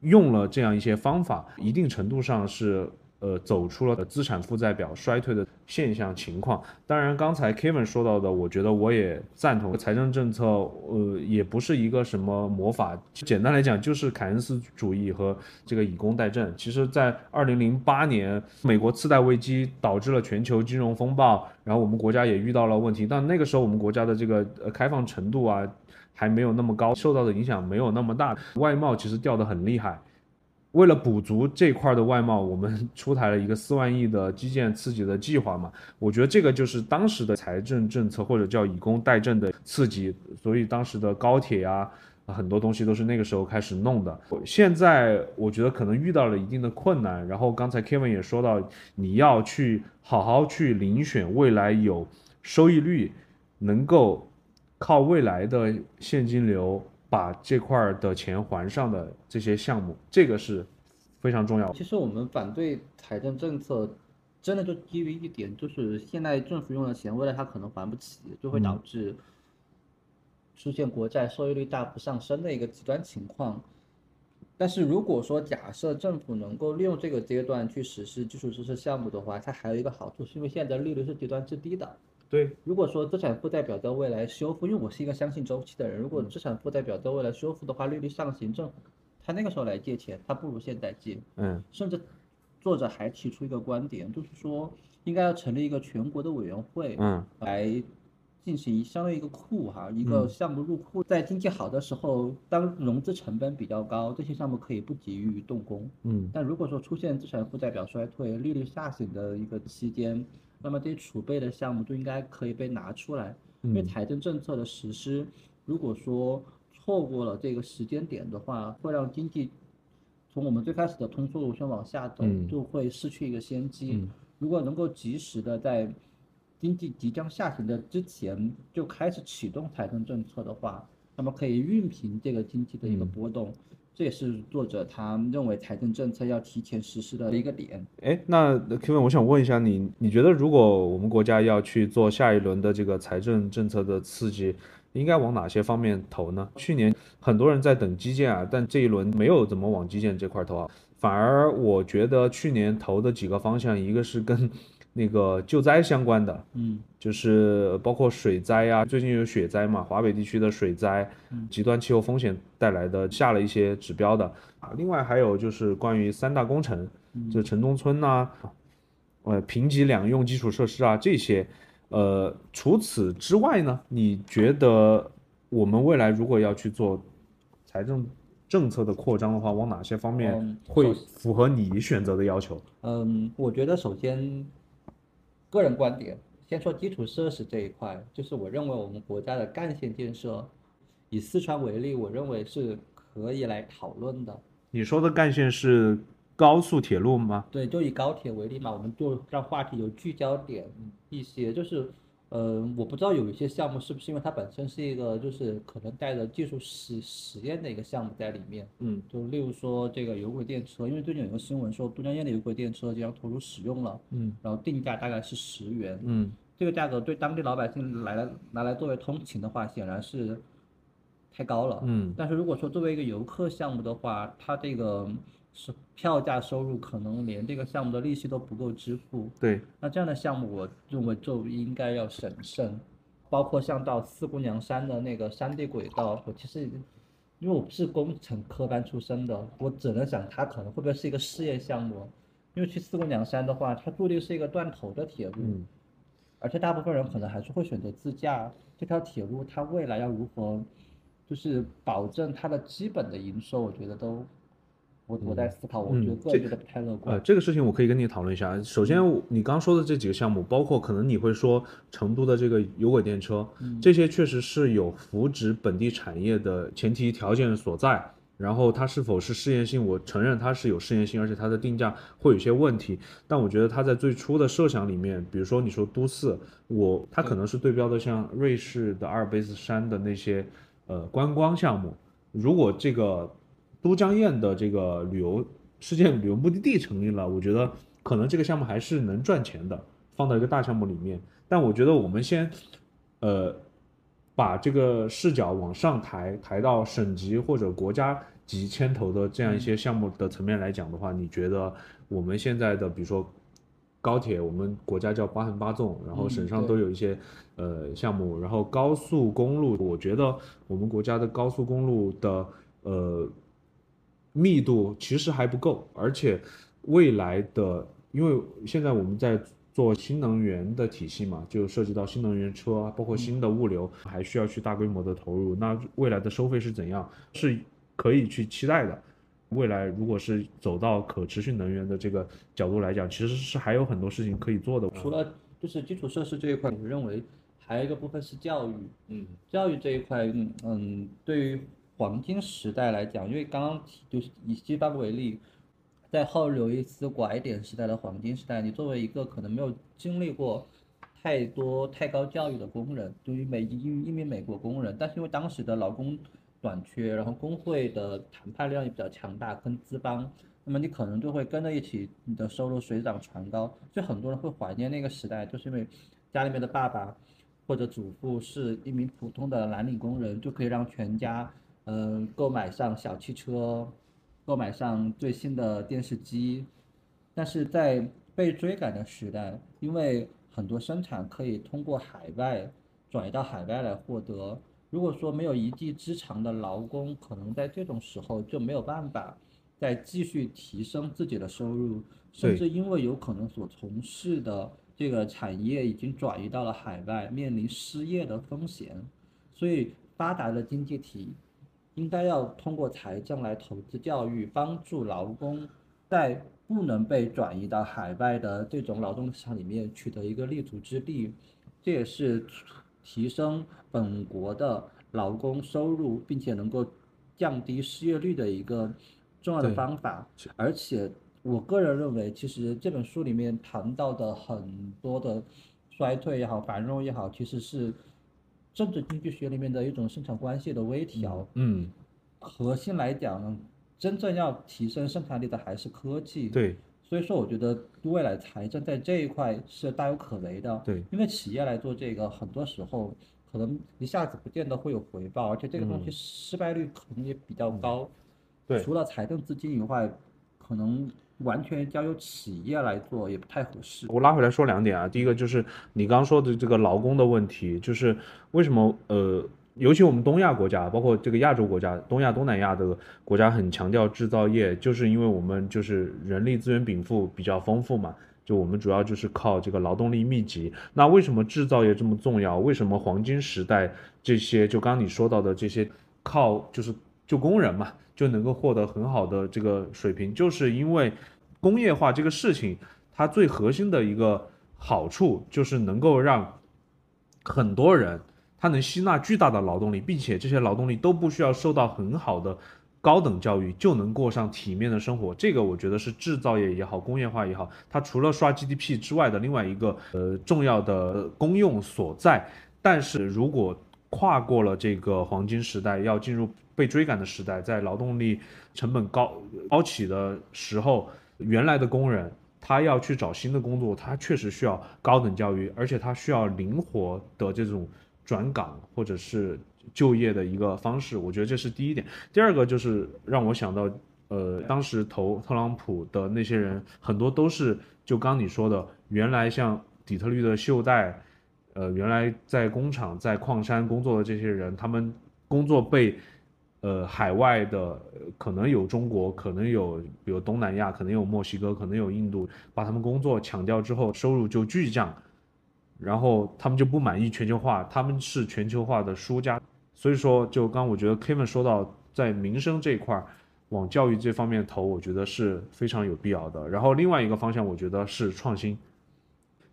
Speaker 2: 用了这样一些方法，一定程度上是。呃，走出了资产负债表衰退的现象情况。当然，刚才 Kevin 说到的，我觉得我也赞同。财政政策，呃，也不是一个什么魔法。简单来讲，就是凯恩斯主义和这个以工代赈。其实，在二零零八年，美国次贷危机导致了全球金融风暴，然后我们国家也遇到了问题。但那个时候，我们国家的这个呃开放程度啊，还没有那么高，受到的影响没有那么大，外贸其实掉得很厉害。为了补足这块的外贸，我们 出台了一个四万亿的基建刺激的计划嘛。我觉得这个就是当时的财政政策或者叫以工代赈的刺激，所以当时的高铁啊，很多东西都是那个时候开始弄的。现在我觉得可能遇到了一定的困难。然后刚才 Kevin 也说到，你要去好好去遴选未来有收益率能够靠未来的现金流把这块儿的钱还上的这些项目，这个是非常重要。
Speaker 1: 其实我们反对财政政策，真的就基于一点，就是现在政府用的钱，未来他可能还不起，就会导致出现国债收益率大幅上升的一个极端情况。但是如果说假设政府能够利用这个阶段去实施基础设施项目的话，它还有一个好处，是因为现在的利率是极端之低的。
Speaker 2: 对，
Speaker 1: 如果说资产负债表在未来修复，因为我是一个相信周期的人，如果资产负债表在未来修复的话，利率上行，政府他那个时候来借钱，他不如现在借。
Speaker 2: 嗯。
Speaker 1: 甚至作者还提出一个观点，就是说应该要成立一个全国的委员会，
Speaker 2: 嗯。
Speaker 1: 来进行相当于一个库哈，一个项目入库，在经济好的时候，当融资成本比较高，这些项目可以不急于动工。
Speaker 2: 嗯。
Speaker 1: 但如果说出现资产负债表衰退、利率下行的一个期间，那么这些储备的项目就应该可以被拿出来，因为
Speaker 2: 嗯
Speaker 1: 财政政策的实施，如果说错过了这个时间点的话，会让经济从我们最开始的通缩路线往下走，
Speaker 2: 嗯
Speaker 1: 就会失去一个先机。
Speaker 2: 嗯
Speaker 1: 如果能够及时的在经济即将下行的之前就开始启动财政政策的话，那么可以熨平这个经济的一个
Speaker 2: 嗯
Speaker 1: 波动。这也是作者他认为财政政策要提前实施的一个点。
Speaker 2: 哎，那 Kevin，我想问一下你，你觉得如果我们国家要去做下一轮的这个财政政策的刺激，应该往哪些方面投呢？去年很多人在等基建啊，但这一轮没有怎么往基建这块投啊，反而我觉得去年投的几个方向，一个是跟那个救灾相关的，
Speaker 1: 嗯
Speaker 2: 就是包括水灾呀、最近有雪灾嘛，华北地区的水灾，极端气候风险带来的下了一些指标的啊。另外还有就是关于三大工程，就城中村呐、呃，平级两用基础设施啊这些，呃，除此之外呢，你觉得我们未来如果要去做财政政策的扩张的话，往哪些方面
Speaker 1: 嗯
Speaker 2: 会符合你选择的要求？
Speaker 1: 嗯，我觉得首先，个人观点，先说基础设施这一块，就是我认为我们国家的干线建设，以四川为例，我认为是可以来讨论的。
Speaker 2: 你说的干线是高速铁路吗？
Speaker 1: 对，就以高铁为例嘛，我们就让话题有聚焦点一些，就是，呃，我不知道有一些项目是不是因为它本身是一个就是可能带着技术实实验的一个项目在里面，
Speaker 2: 嗯。
Speaker 1: 就例如说这个有轨电车，因为最近有个新闻说都江堰的有轨电车即将投入使用了，
Speaker 2: 嗯。
Speaker 1: 然后定价大概是十元，
Speaker 2: 嗯。
Speaker 1: 这个价格对当地老百姓来来拿来作为通勤的话，显然是太高了。
Speaker 2: 嗯。
Speaker 1: 但是如果说作为一个游客项目的话，它这个是票价收入可能连这个项目的利息都不够支付。
Speaker 2: 对，
Speaker 1: 那这样的项目，我认为就应该要审慎。包括像到四姑娘山的那个山地轨道，我其实因为我不是工程科班出身的，我只能想它可能会不会是一个试验项目。因为去四姑娘山的话，它注定是一个断头的铁路。
Speaker 2: 嗯
Speaker 1: 而且大部分人可能还是会选择自驾。这条铁路它未来要如何，就是保证它的基本的营收，我觉得都，我我在思考，我觉得
Speaker 2: 嗯这
Speaker 1: 个人觉得不太乐
Speaker 2: 呃，
Speaker 1: 观。
Speaker 2: 这个事情我可以跟你讨论一下。首先，你刚说的这几个项目，包括可能你会说成都的这个有轨电车，这些确实是有扶植本地产业的前提条件所在。然后它是否是试验性，我承认它是有试验性，而且它的定价会有一些问题。但我觉得它在最初的设想里面，比如说你说都四，我它可能是对标的像瑞士的阿尔卑斯山的那些呃观光项目。如果这个都江堰的这个旅游世界旅游目的地成立了，我觉得可能这个项目还是能赚钱的，放到一个大项目里面。但我觉得我们先，呃，把这个视角往上抬，抬到省级或者国家级牵头的这样一些项目的层面来讲的话，你觉得我们现在的比如说高铁，我们国家叫八横八纵，然后
Speaker 1: 嗯
Speaker 2: 省上都有一些呃项目，然后高速公路，我觉得我们国家的高速公路的呃密度其实还不够，而且未来的，因为现在我们在做新能源的体系嘛，就涉及到新能源车啊，包括新的物流，还需要去大规模的投入。那未来的收费是怎样？是可以去期待的。未来如果是走到可持续能源的这个角度来讲，其实是还有很多事情可以做的。
Speaker 1: 除了就是基础设施这一块，我认为还有一个部分是教育。
Speaker 2: 嗯
Speaker 1: 教育这一块，嗯嗯，对于黄金时代来讲，因为刚刚提就是以西方为例，在后刘易斯拐点时代的黄金时代，你作为一个可能没有经历过太多太高教育的工人，对于美一一名美国工人，但是因为当时的劳工短缺，然后工会的谈判量也比较强大，跟资方，那么你可能就会跟着一起，你的收入水涨船高，所以很多人会怀念那个时代，就是因为家里面的爸爸或者祖父是一名普通的蓝领工人，就可以让全家，嗯、购买上小汽车，购买上最新的电视机，但是在被追赶的时代，因为很多生产可以通过海外转移到海外来获得。如果说没有一技之长的劳工，可能在这种时候就没有办法再继续提升自己的收入，甚至因为有可能所从事的这个产业已经转移到了海外，面临失业的风险。所以，发达的经济体应该要通过财政来投资教育，帮助劳工在不能被转移到海外的这种劳动市场里面取得一个立足之地，这也是提升本国的劳工收入，并且能够降低失业率的一个重要的方法。而且，我个人认为，其实这本书里面谈到的很多的衰退也好，繁荣也好，其实是政治经济学里面的一种生产关系的微调。
Speaker 2: 嗯，
Speaker 1: 核心来讲呢，真正要提升生产力的还是科技。
Speaker 2: 对
Speaker 1: 所以说，我觉得未来财政在这一块是大有可为的。
Speaker 2: 对，
Speaker 1: 因为企业来做这个，很多时候可能一下子不见得会有回报，而且这个东西失败率可能也比较高。
Speaker 2: 嗯对
Speaker 1: 除了财政资金以外，可能完全交由企业来做也不太合适。
Speaker 2: 我拉回来说两点啊，第一个就是你刚刚说的这个劳工的问题，就是为什么呃，尤其我们东亚国家，包括这个亚洲国家、东亚、东南亚的国家很强调制造业，就是因为我们就是人力资源禀赋比较丰富嘛。就我们主要就是靠这个劳动力密集。那为什么制造业这么重要？为什么黄金时代这些就刚刚你说到的这些靠就是就工人嘛就能够获得很好的这个水平，就是因为工业化这个事情，它最核心的一个好处就是能够让很多人他能吸纳巨大的劳动力，并且这些劳动力都不需要受到很好的高等教育就能过上体面的生活。这个我觉得是制造业也好，工业化也好，它除了刷 GDP 之外的另外一个呃重要的功用所在。但是如果跨过了这个黄金时代，要进入被追赶的时代，在劳动力成本高高起的时候，原来的工人他要去找新的工作，他确实需要高等教育，而且他需要灵活的这种转岗或者是就业的一个方式。我觉得这是第一点。第二个就是让我想到，呃，当时投特朗普的那些人，很多都是就刚你说的，原来像底特律的袖带。呃，原来在工厂、在矿山工作的这些人，他们工作被呃海外的，可能有中国，可能有比如东南亚，可能有墨西哥，可能有印度，把他们工作抢掉之后，收入就巨降，然后他们就不满意全球化，他们是全球化的输家。所以说，就刚我觉得 Kevin 说到，在民生这一块儿，往教育这方面投，我觉得是非常有必要的。然后另外一个方向，我觉得是创新。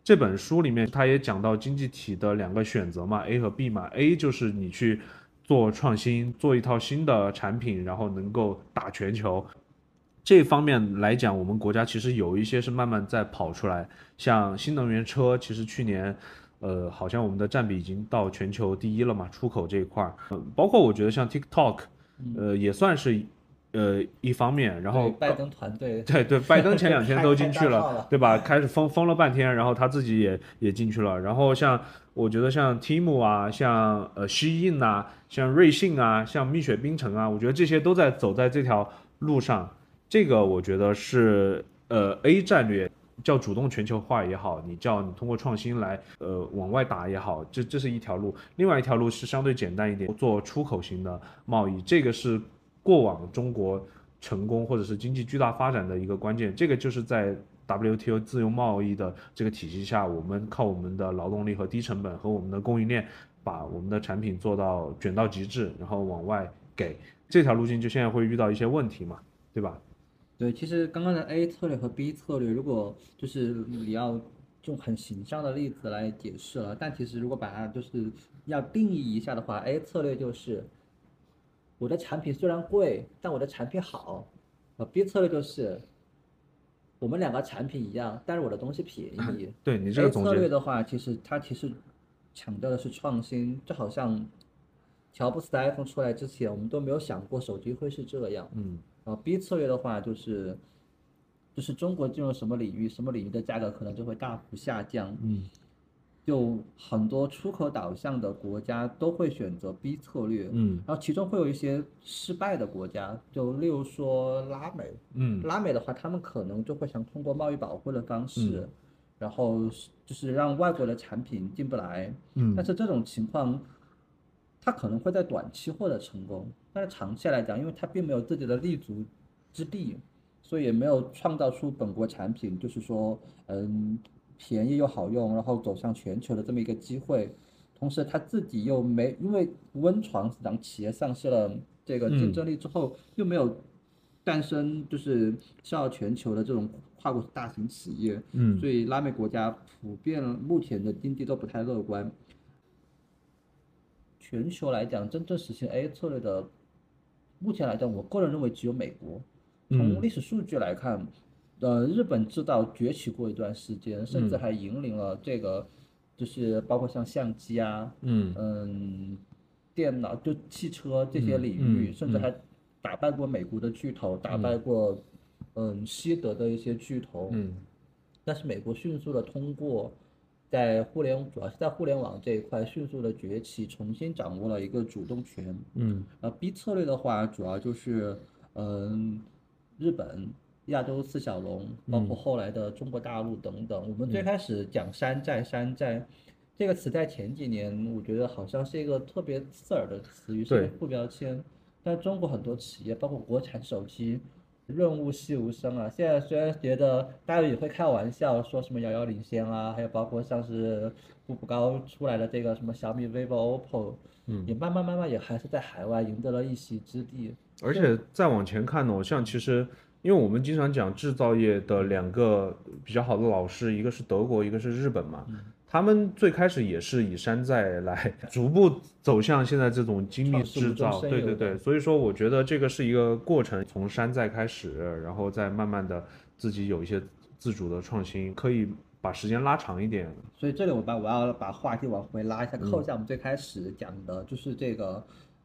Speaker 2: 这本书里面，他也讲到经济体的两个选择嘛，A 和 B 嘛。A 就是你去做创新，做一套新的产品，然后能够打全球。这方面来讲，我们国家其实有一些是慢慢在跑出来，像新能源车，其实去年，呃，好像我们的占比已经到全球第一了嘛，出口这一块儿。嗯，包括我觉得像 TikTok，呃，也算是呃一方面。然后
Speaker 1: 拜登团队
Speaker 2: 对对，拜登前两天都进去
Speaker 1: 了
Speaker 2: 对吧？开始封封了半天，然后他自己也也进去了。然后像我觉得像 Timu 啊，像呃 Shein 啊，像瑞幸啊，像蜜雪冰城啊，我觉得这些都在走在这条路上。这个我觉得是呃 A 战略，叫主动全球化也好，你叫你通过创新来呃往外打也好，这这是一条路。另外一条路是相对简单一点，做出口型的贸易，这个是过往中国成功或者是经济巨大发展的一个关键。这个就是在 WTO 自由贸易的这个体系下，我们靠我们的劳动力和低成本和我们的供应链，把我们的产品做到卷到极致，然后往外给。这条路径就现在会遇到一些问题嘛，对吧？
Speaker 1: 对，其实刚刚的 A 策略和 B 策略，如果就是你要用很形象的例子来解释了，但其实如果把它就是要定义一下的话，A 策略就是我的产品虽然贵，但我的产品好；呃，B 策略就是我们两个产品一样，但是我的东西便宜。
Speaker 2: 对你这个总结，
Speaker 1: 策略的话，其实它其实强调的是创新，就好像乔布斯的 iPhone 出来之前，我们都没有想过手机会是这样。
Speaker 2: 嗯
Speaker 1: 然后 B 策略的话，就是就是中国进入什么领域，什么领域的价格可能就会大幅下降。
Speaker 2: 嗯
Speaker 1: 就很多出口导向的国家都会选择 B 策略，
Speaker 2: 嗯。
Speaker 1: 然后其中会有一些失败的国家，就例如说拉美，
Speaker 2: 嗯。
Speaker 1: 拉美的话，他们可能就会想通过贸易保护的方式，
Speaker 2: 嗯。
Speaker 1: 然后是就是让外国的产品进不来。
Speaker 2: 嗯。
Speaker 1: 但是这种情况，它可能会在短期获得成功，但是长期来讲，因为它并没有自己的立足之地，所以也没有创造出本国产品，就是说，嗯，便宜又好用，然后走向全球的这么一个机会。同时，他自己又没，因为温床市场企业丧失了这个竞争力之后，又没有诞生就是销到全球的这种跨国大型企业，
Speaker 2: 嗯
Speaker 1: 所以拉美国家普遍目前的经济都不太乐观。全球来讲，真正实行 A 策略的，目前来讲，我个人认为只有美国。从
Speaker 2: 嗯
Speaker 1: 历史数据来看，呃，日本制造崛起过一段时间，甚
Speaker 2: 嗯。
Speaker 1: 至还引领了这个，就是包括像相机啊，
Speaker 2: 嗯。
Speaker 1: 嗯，电脑就汽车这些
Speaker 2: 嗯
Speaker 1: 领域，
Speaker 2: 嗯
Speaker 1: 甚至还打败过美国的巨头，打败过嗯西德的一些巨头。
Speaker 2: 嗯。
Speaker 1: 但是美国迅速的通过在互联主要是在互联网这一块迅速的崛起，重新掌握了一个主动权。
Speaker 2: 嗯。
Speaker 1: 呃，B 策略的话，主要就是嗯，日本、亚洲四小龙，包括后来的中国大陆等等。我们最开始讲山寨，山寨这个词在前几年，我觉得好像是一个特别刺耳的词语，是一个
Speaker 2: 对
Speaker 1: 副标签。但中国很多企业，包括国产手机，润物细无声啊。现在虽然觉得大家也会开玩笑说什么遥遥领先啊，还有包括像是步步高出来的这个什么小米、vivo、OPPO，
Speaker 2: 嗯
Speaker 1: 也慢慢慢慢也还是在海外赢得了一席之地。
Speaker 2: 而且再往前看呢，像其实，因为我们经常讲制造业的两个比较好的老师，一个是德国，一个是日本嘛。
Speaker 1: 嗯
Speaker 2: 他们最开始也是以山寨来逐步走向现在这种精密制造，对对对，所以说我觉得这个是一个过程，从山寨开始，然后再慢慢的自己有一些自主的创新，可以把时间拉长一点。
Speaker 1: 所以这里我把我要把话题往回拉一下，扣
Speaker 2: 嗯
Speaker 1: 一下我们最开始讲的，就是这个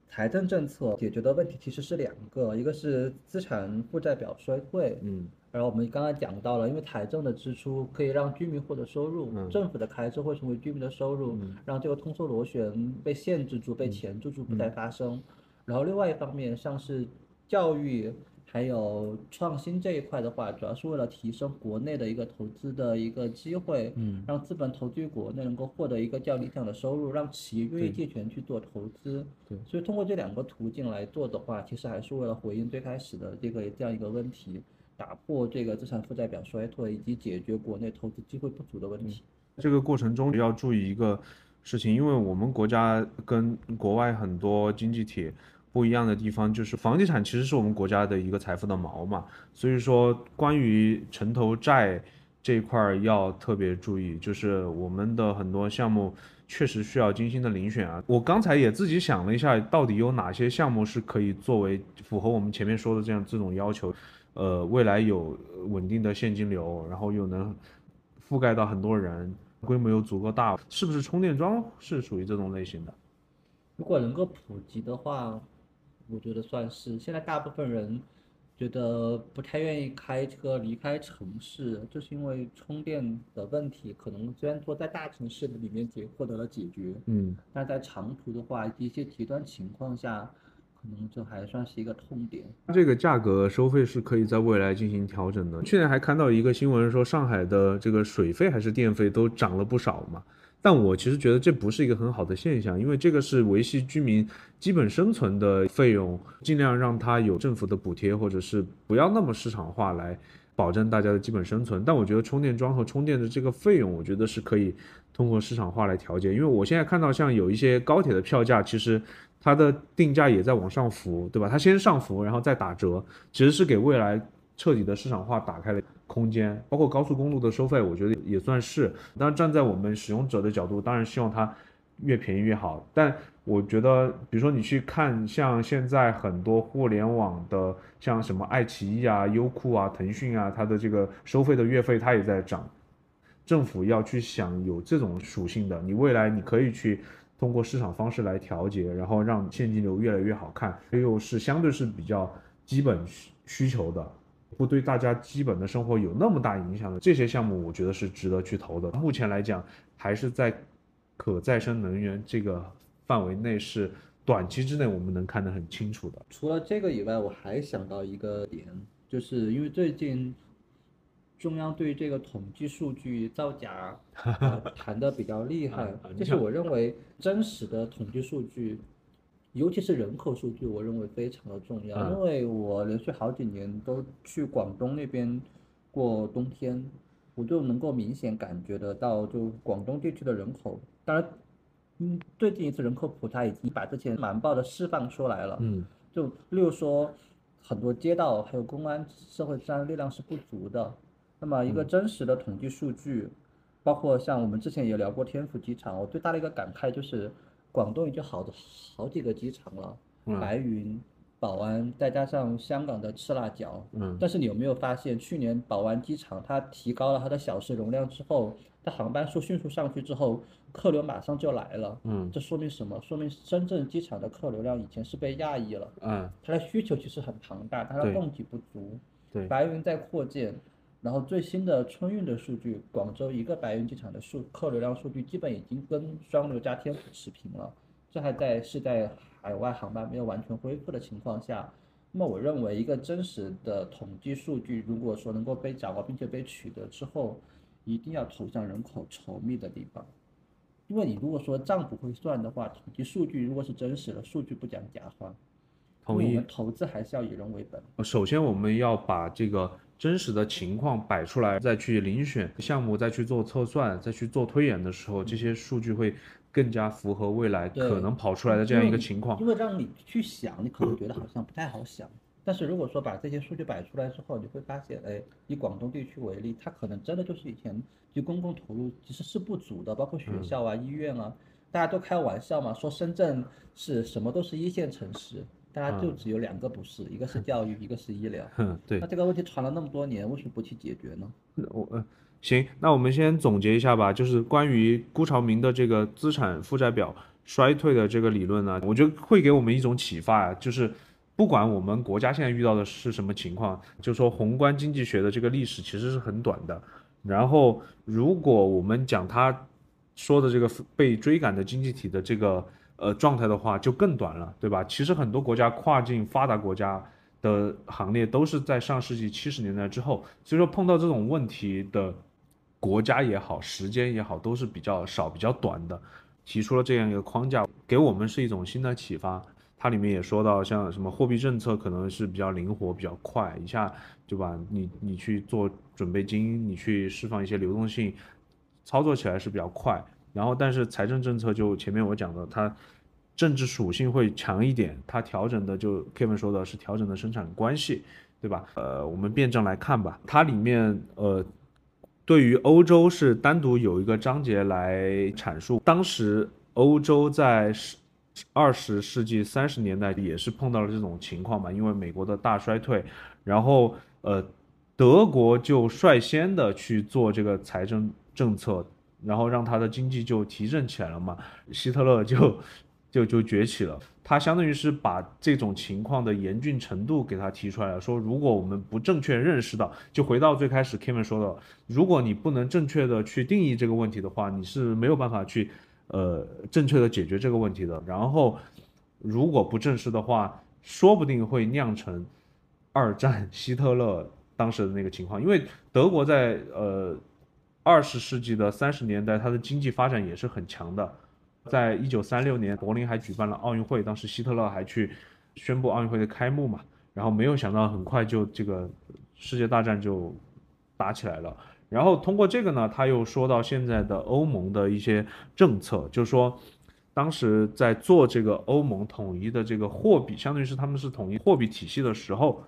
Speaker 1: 财政政策解决的问题其实是两个，一个是资产负债表衰退，
Speaker 2: 嗯。
Speaker 1: 然后我们刚才讲到了，因为财政的支出可以让居民获得收入，
Speaker 2: 嗯。
Speaker 1: 政府的开支会成为居民的收入，让这个通缩螺旋被限制住、被钳制住，不再发生。然后另外一方面，像是教育还有创新这一块的话，主要是为了提升国内的一个投资的一个机会，
Speaker 2: 嗯，
Speaker 1: 让资本投资于国内能够获得一个较理想的收入，让企业愿意借钱去做投资。
Speaker 2: 对
Speaker 1: 所以通过这两个途径来做的话，其实还是为了回应最开始的这个这样一个问题。打破这个资产负债表衰退，以及解决国内投资机会不足的问题。
Speaker 2: 这个过程中要注意一个事情，因为我们国家跟国外很多经济体不一样的地方，就是房地产其实是我们国家的一个财富的锚嘛，所以说关于城投债这一块儿要特别注意，就是我们的很多项目确实需要精心的遴选啊。我刚才也自己想了一下，到底有哪些项目是可以作为符合我们前面说的这样这种要求，呃，未来有稳定的现金流，然后又能覆盖到很多人，规模又足够大，是不是充电桩是属于这种类型的？
Speaker 1: 如果能够普及的话，我觉得算是。现在大部分人觉得不太愿意开车离开城市，就是因为充电的问题。可能虽然说在大城市里面解获得了解决，
Speaker 2: 嗯，
Speaker 1: 但在长途的话，一些极端情况下，可能这还算是一个痛点。
Speaker 2: 这个价格收费是可以在未来进行调整的。去年还看到一个新闻说，上海的这个水费还是电费都涨了不少嘛。但我其实觉得这不是一个很好的现象，因为这个是维系居民基本生存的费用，尽量让它有政府的补贴，或者是不要那么市场化来保证大家的基本生存。但我觉得充电桩和充电的这个费用，我觉得是可以通过市场化来调节。因为我现在看到像有一些高铁的票价，其实它的定价也在往上浮，对吧？它先上浮，然后再打折，其实是给未来彻底的市场化打开了空间。包括高速公路的收费，我觉得也算是。当然，站在我们使用者的角度，当然希望它越便宜越好。但我觉得，比如说你去看像现在很多互联网的，像什么爱奇艺啊、优酷啊、腾讯啊，它的这个收费的月费它也在涨。政府要去想有这种属性的，你未来你可以去通过市场方式来调节，然后让现金流越来越好看，这又是相对是比较基本需需求的，不对大家基本的生活有那么大影响的这些项目，我觉得是值得去投的。目前来讲，还是在可再生能源这个范围内，是短期之内我们能看得很清楚的。
Speaker 1: 除了这个以外，我还想到一个点，就是因为最近。中央对这个统计数据造假 谈的比较厉害，就是我认为真实的统计数据，尤其是人口数据，我认为非常的重要。因为我连续好几年都去广东那边过冬天，我就能够明显感觉得到，就广东地区的人口，当然，嗯，最近一次人口普查已经把之前瞒报的释放出来了。嗯，就例如说，很多街道还有公安、社会治安力量是不足的。那么一个真实的统计数据，包括像我们之前也聊过天府机场，我最大的一个感慨就是，广东已经好好几个机场了，白云、宝安，再加上香港的赤辣椒。嗯。但是你有没有发现，去年宝安机场它提高了它的小时容量之后，它航班数迅速上去之后，客流马上就来了。嗯。这说明什么？说明深圳机场的客流量以前是被压抑了。嗯。它的需求其实很庞大，它的供给不足。
Speaker 2: 对。
Speaker 1: 白云在扩建。然后最新的春运的数据，广州一个白云机场的数客流量数据基本已经跟双流加天府持平了，这还在是在海外航班没有完全恢复的情况下。那么我认为一个真实的统计数据，如果说能够被掌握并且被取得之后，一定要投向人口稠密的地方，因为你如果说账不会算的话，统计数据如果是真实的数据不讲假话，
Speaker 2: 同意。
Speaker 1: 我们投资还是要以人为本。
Speaker 2: 首先我们要把这个。真实的情况摆出来，再去遴选项目，再去做测算，再去做推演的时候，这些数据会更加符合未来可能跑出来的这样一个情况。
Speaker 1: 因为让你去想，你可能觉得好像不太好想。但是如果说把这些数据摆出来之后，你会发现，哎，以广东地区为例，它可能真的就是以前就公共投入其实是不足的，包括学校啊、医院啊，大家都开玩笑嘛，说深圳是什么都是一线城市。大家就只有两个不是，一个是教育，一个是医疗。
Speaker 2: 嗯，对。
Speaker 1: 那这个问题传了那么多年，为什么不去解决呢？
Speaker 2: 我嗯，行，那我们先总结一下吧，就是关于辜朝明的这个资产负债表衰退的这个理论呢，我觉得会给我们一种启发啊，就是不管我们国家现在遇到的是什么情况，就说宏观经济学的这个历史其实是很短的。然后，如果我们讲他说的这个被追赶的经济体的这个。呃，状态的话就更短了，对吧？其实很多国家跨境发达国家的行列都是在上世纪七十年代之后，所以说碰到这种问题的国家也好，时间也好，都是比较少、比较短的。提出了这样一个框架，给我们是一种新的启发。它里面也说到，像什么货币政策可能是比较灵活、比较快，一下就把你你去做准备金，你去释放一些流动性，操作起来是比较快。然后，但是财政政策就前面我讲的，它政治属性会强一点，它调整的就 Kevin 说的是调整的生产关系，对吧？呃，我们辩证来看吧，它里面呃，对于欧洲是单独有一个章节来阐述，当时欧洲在十二十世纪三十年代也是碰到了这种情况嘛，因为美国的大衰退，然后呃，德国就率先的去做这个财政政策。然后让他的经济就提振起来了嘛，希特勒就就就崛起了。他相当于是把这种情况的严峻程度给他提出来了，说如果我们不正确认识到，就回到最开始 Kevin 说的，如果你不能正确的去定义这个问题的话，你是没有办法去呃正确的解决这个问题的。然后如果不正视的话，说不定会酿成二战 希特勒当时的那个情况，因为德国在呃。二十世纪的三十年代，它的经济发展也是很强的。在一九三六年，柏林还举办了奥运会，当时希特勒还去宣布奥运会的开幕嘛。然后没有想到，很快就这个世界大战就打起来了。然后通过这个呢，他又说到现在的欧盟的一些政策，就是说，当时在做这个欧盟统一的这个货币，相当于是他们是统一货币体系的时候，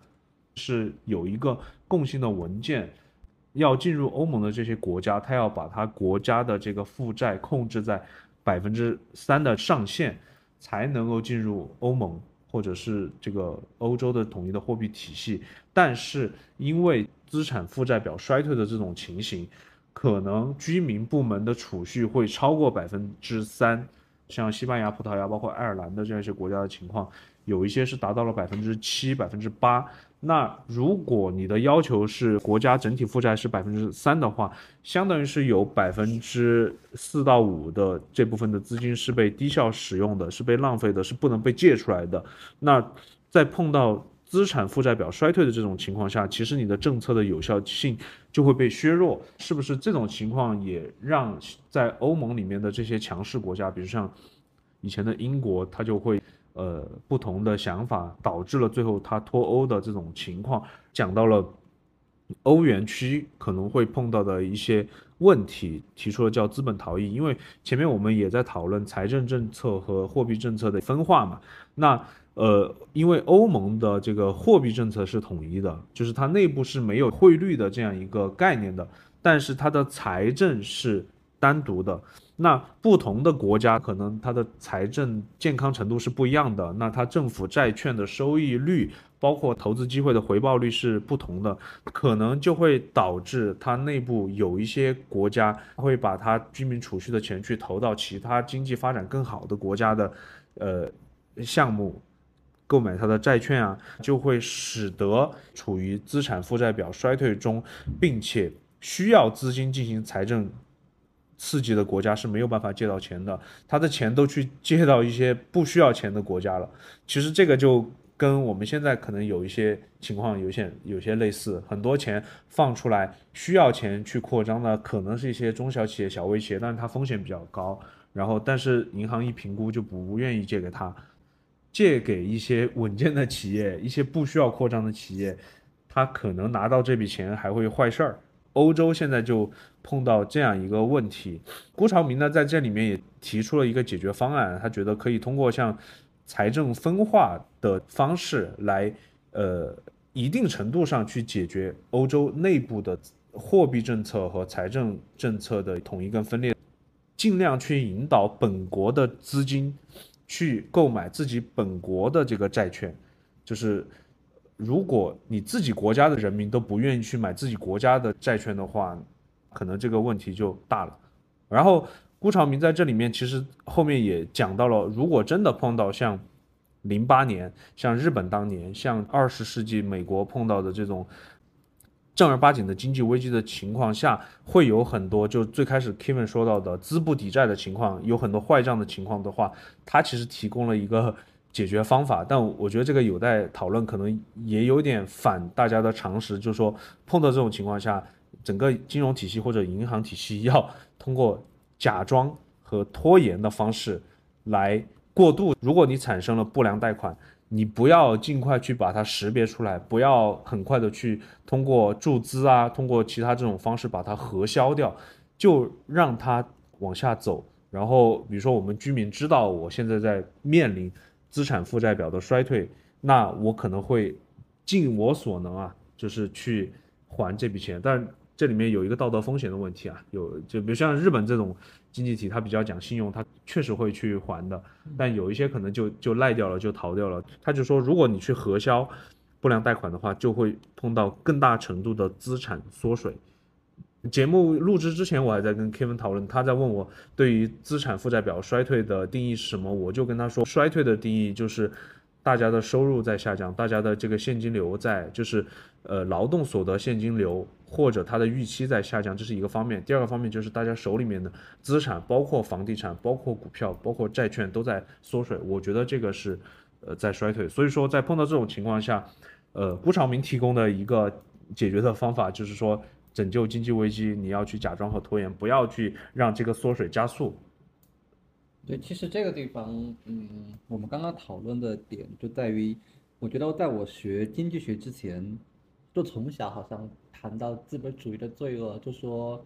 Speaker 2: 是有一个共性的文件。要进入欧盟的这些国家，他要把他国家的这个负债控制在百分之三的上限，才能够进入欧盟或者是这个欧洲的统一的货币体系。但是因为资产负债表衰退的这种情形，可能居民部门的储蓄会超过百分之三，像西班牙、葡萄牙，包括爱尔兰的这样一些国家的情况，有一些是达到了百分之七、百分之八。那如果你的要求是国家整体负债是百分之三的话，相当于是有百分之四到五的这部分的资金是被低效使用的，是被浪费的，是不能被借出来的。那在碰到资产负债表衰退的这种情况下，其实你的政策的有效性就会被削弱。是不是这种情况也让在欧盟里面的这些强势国家，比如像以前的英国，它就会？呃，不同的想法导致了最后他脱欧的这种情况，讲到了欧元区可能会碰到的一些问题，提出了叫资本逃逸。因为前面我们也在讨论财政政策和货币政策的分化嘛。那呃，因为欧盟的这个货币政策是统一的，就是它内部是没有汇率的这样一个概念的，但是它的财政是单独的。那不同的国家可能它的财政健康程度是不一样的，那它政府债券的收益率，包括投资机会的回报率是不同的，可能就会导致它内部有一些国家会把它居民储蓄的钱去投到其他经济发展更好的国家的，呃，项目，购买它的债券啊，就会使得处于资产负债表衰退中，并且需要资金进行财政。刺激的国家是没有办法借到钱的，他的钱都去借到一些不需要钱的国家了。其实这个就跟我们现在可能有一些情况有些有些类似，很多钱放出来需要钱去扩张的，可能是一些中小企业、小微企业，但是它风险比较高。然后，但是银行一评估就不愿意借给他，借给一些稳健的企业、一些不需要扩张的企业，他可能拿到这笔钱还会坏事儿。欧洲现在就碰到这样一个问题，辜朝明呢在这里面也提出了一个解决方案，他觉得可以通过像财政分化的方式来，呃，一定程度上去解决欧洲内部的货币政策和财政政策的统一跟分裂，尽量去引导本国的资金去购买自己本国的这个债券，就是。如果你自己国家的人民都不愿意去买自己国家的债券的话，可能这个问题就大了。然后辜朝明在这里面其实后面也讲到了，如果真的碰到像零八年、像日本当年、像二十世纪美国碰到的这种正儿八经的经济危机的情况下，会有很多就最开始 Kevin 说到的资不抵债的情况，有很多坏账的情况的话，他其实提供了一个。解决方法，但我觉得这个有待讨论，可能也有点反大家的常识，就是说碰到这种情况下，整个金融体系或者银行体系要通过假装和拖延的方式来过渡。如果你产生了不良贷款，你不要尽快去把它识别出来，不要很快的去通过注资啊，通过其他这种方式把它核销掉，就让它往下走。然后比如说我们居民知道我现在在面临。资产负债表的衰退，那我可能会尽我所能啊，就是去还这笔钱。但这里面有一个道德风险的问题啊，有就比如像日本这种经济体，它比较讲信用，它确实会去还的。但有一些可能就就赖掉了，就逃掉了。他就说，如果你去核销不良贷款的话，就会碰到更大程度的资产缩水。节目录制之前，我还在跟 Kevin 讨论，他在问我对于资产负债表衰退的定义是什么，我就跟他说，衰退的定义就是大家的收入在下降，大家的这个现金流在，就是呃劳动所得现金流或者他的预期在下降，这是一个方面。第二个方面就是大家手里面的资产，包括房地产、包括股票、包括债券都在缩水，我觉得这个是呃在衰退。所以说在碰到这种情况下，呃，辜朝明提供的一个解决的方法就是说。拯救经济危机，你要去假装和拖延，不要去让这个缩水加速。
Speaker 1: 对，其实这个地方，嗯，我们刚刚讨论的点就在于，我觉得在我学经济学之前，就从小好像谈到资本主义的罪恶，就说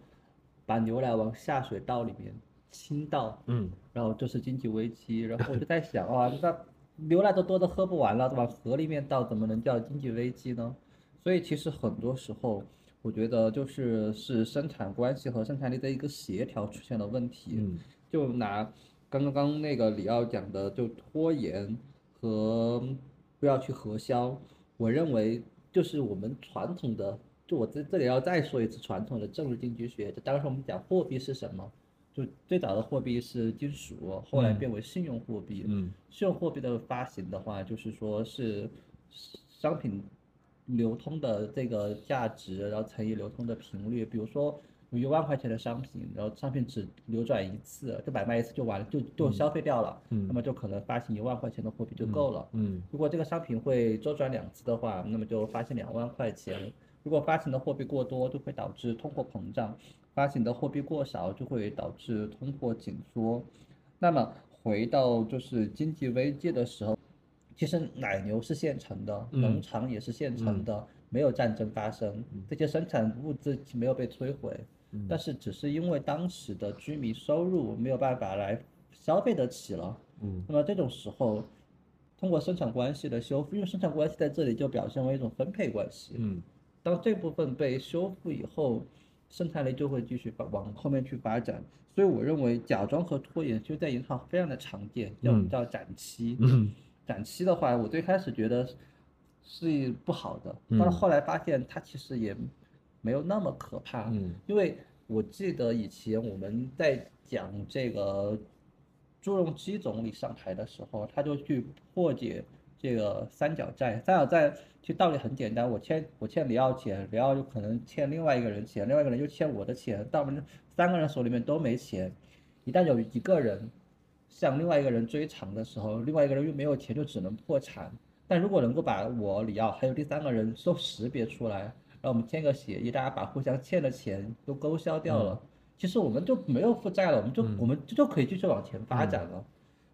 Speaker 1: 把牛奶往下水道里面倾倒，
Speaker 2: 嗯，
Speaker 1: 然后这是经济危机。然后我就在想，哇，那牛奶都多的喝不完了，往河里面倒，怎么能叫经济危机呢？所以其实很多时候。我觉得就是是生产关系和生产力的一个协调出现了问题。
Speaker 2: 嗯
Speaker 1: 就拿刚刚那个李奥讲的，就拖延和不要去核销，我认为就是我们传统的，就我在这里要再说一次传统的政治经济学。就当时我们讲货币是什么，就最早的货币是金属，后来变为信用货币。
Speaker 2: 嗯
Speaker 1: 信用货币的发行的话，就是说是商品流通的这个价值，然后乘以流通的频率。比如说有一万块钱的商品，然后商品只流转一次，就买卖一次就完了，就就消费掉了，
Speaker 2: 嗯
Speaker 1: 那么就可能发行一万块钱的货币就够了。
Speaker 2: 嗯
Speaker 1: 如果这个商品会周转两次的话，那么就发行两万块钱。如果发行的货币过多，就会导致通货膨胀；发行的货币过少，就会导致通货紧缩。那么回到就是经济危机的时候，其实奶牛是现成的，
Speaker 2: 嗯
Speaker 1: 农场也是现成的，没有战争发生，这些生产物资没有被摧毁，
Speaker 2: 嗯
Speaker 1: 但是只是因为当时的居民收入没有办法来消费得起了。
Speaker 2: 嗯
Speaker 1: 那么这种时候，通过生产关系的修复，因为生产关系在这里就表现为一种分配关系。
Speaker 2: 嗯
Speaker 1: 当这部分被修复以后，生产力就会继续往后面去发展。所以我认为假装和拖延就在银行非常的常见，叫
Speaker 2: 嗯
Speaker 1: 叫展期。
Speaker 2: 嗯
Speaker 1: 展期的话，我最开始觉得是不好的，
Speaker 2: 嗯
Speaker 1: 但是后来发现它其实也没有那么可怕。
Speaker 2: 嗯
Speaker 1: 因为我记得以前我们在讲这个朱镕基总理上台的时候，他就去破解这个三角债。三角债其实道理很简单，我欠我欠李奥钱，李奥就可能欠另外一个人钱，另外一个人又欠我的钱，但我们三个人手里面都没钱。一旦有一个人向另外一个人追偿的时候，另外一个人又没有钱，就只能破产。但如果能够把我里奥还有第三个人都识别出来，让我们签个协议，大家把互相欠的钱都勾销掉了，其实我们就没有负债了，我们就、我们就可以继续往前发展了，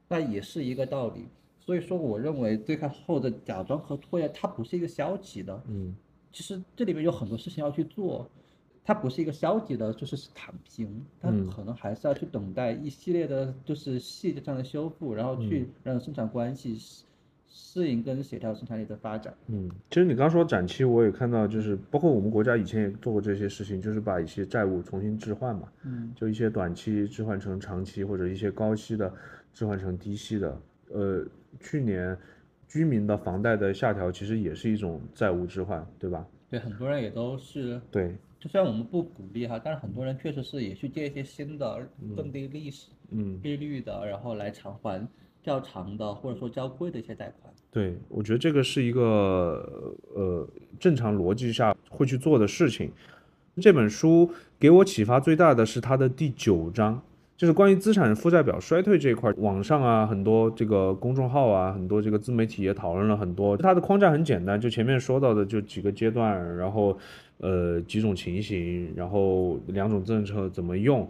Speaker 1: 那也是一个道理。所以说，我认为最开后的假装和拖延，它不是一个消极的，
Speaker 2: 嗯
Speaker 1: 其实这里面有很多事情要去做，它不是一个消极的，就是躺平，它
Speaker 2: 嗯
Speaker 1: 可能还是要去等待一系列的，就是细节上的修复，然后去让生产关系适适应跟协调生产力的发展。
Speaker 2: 嗯，其实你刚说展期，我也看到，就是包括我们国家以前也做过这些事情，就是把一些债务重新置换嘛，
Speaker 1: 嗯
Speaker 2: 就一些短期置换成长期，或者一些高息的置换成低息的。呃，去年居民的房贷的下调，其实也是一种债务置换，对吧？
Speaker 1: 对，很多人也都是，
Speaker 2: 对，
Speaker 1: 就虽然我们不鼓励哈，但是很多人确实是也去借一些新的更低利息、
Speaker 2: 嗯，
Speaker 1: 利率的，然后来偿还较长的或者说较贵的一些贷款。
Speaker 2: 对，我觉得这个是一个呃正常逻辑下会去做的事情。这本书给我启发最大的是它的第九章，就是关于资产负债表衰退这一块。网上啊，很多这个公众号啊，很多这个自媒体也讨论了很多。它的框架很简单，就前面说到的就几个阶段，然后呃几种情形，然后两种政策怎么用。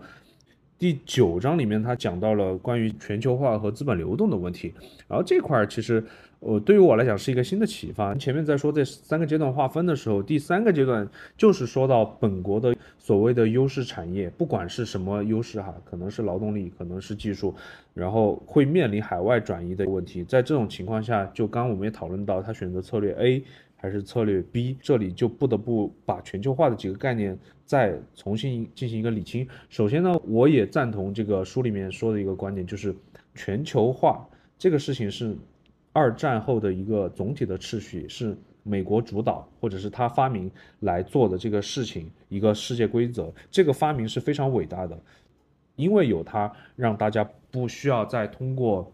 Speaker 2: 第九章里面，他讲到了关于全球化和资本流动的问题，然后这块其实，呃，对于我来讲是一个新的启发。前面在说这三个阶段划分的时候，第三个阶段就是说到本国的所谓的优势产业，不管是什么优势哈，可能是劳动力，可能是技术，然后会面临海外转移的问题。在这种情况下，就刚刚我们也讨论到，他选择策略 A 还是策略 B，这里就不得不把全球化的几个概念再重新进行一个理清。首先呢，我也赞同这个书里面说的一个观点，就是全球化这个事情是二战后的一个总体的秩序，是美国主导或者是他发明来做的这个事情，一个世界规则。这个发明是非常伟大的，因为有它，让大家不需要再通过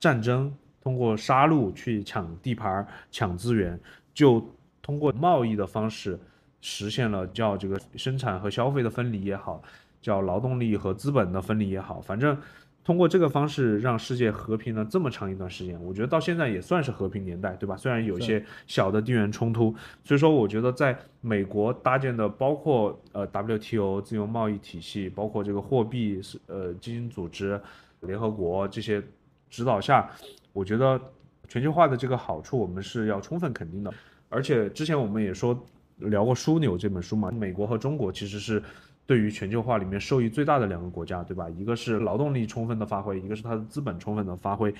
Speaker 2: 战争、通过杀戮去抢地盘、抢资源，就通过贸易的方式实现了叫这个生产和消费的分离也好，叫劳动力和资本的分离也好，反正通过这个方式让世界和平了这么长一段时间，我觉得到现在也算是和平年代，对吧？虽然有一些小的地缘冲突，所以说我觉得在美国搭建的包括呃 WTO 自由贸易体系，包括这个货币是呃基金组织、联合国这些指导下，我觉得全球化的这个好处我们是要充分肯定的。而且之前我们也说聊过《枢纽》这本书嘛，美国和中国其实是对于全球化里面受益最大的两个国家，对吧？一个是劳动力充分的发挥，一个是它的资本充分的发挥。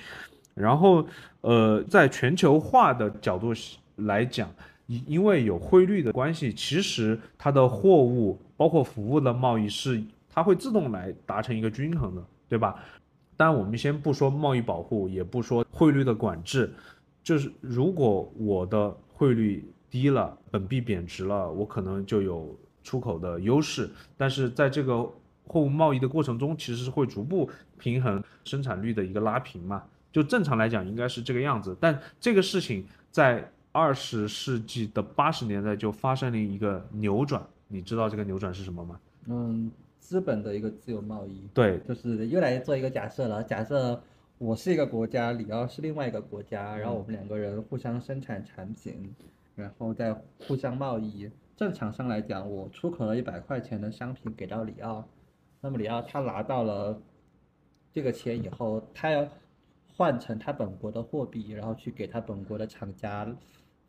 Speaker 2: 然后，呃，在全球化的角度来讲，因因为有汇率的关系，其实它的货物包括服务的贸易是它会自动来达成一个均衡的，对吧？当然，我们先不说贸易保护，也不说汇率的管制，就是如果我的汇率低了，本币贬值了，我可能就有出口的优势。但是在这个货物贸易的过程中，其实是会逐步平衡生产率的一个拉平嘛。就正常来讲应该是这个样子，但这个事情在二十世纪的八十年代就发生了一个扭转。你知道这个扭转是什么吗？
Speaker 1: 嗯，资本的一个自由贸易。
Speaker 2: 对，
Speaker 1: 就是又来做一个假设了。假设我是一个国家，里奥是另外一个国家，然后我们两个人互相生产产品，然后再互相贸易。正常上来讲，我出口了一百块钱的商品给到里奥，那么里奥他拿到了这个钱以后，他要换成他本国的货币，然后去给他本国的厂家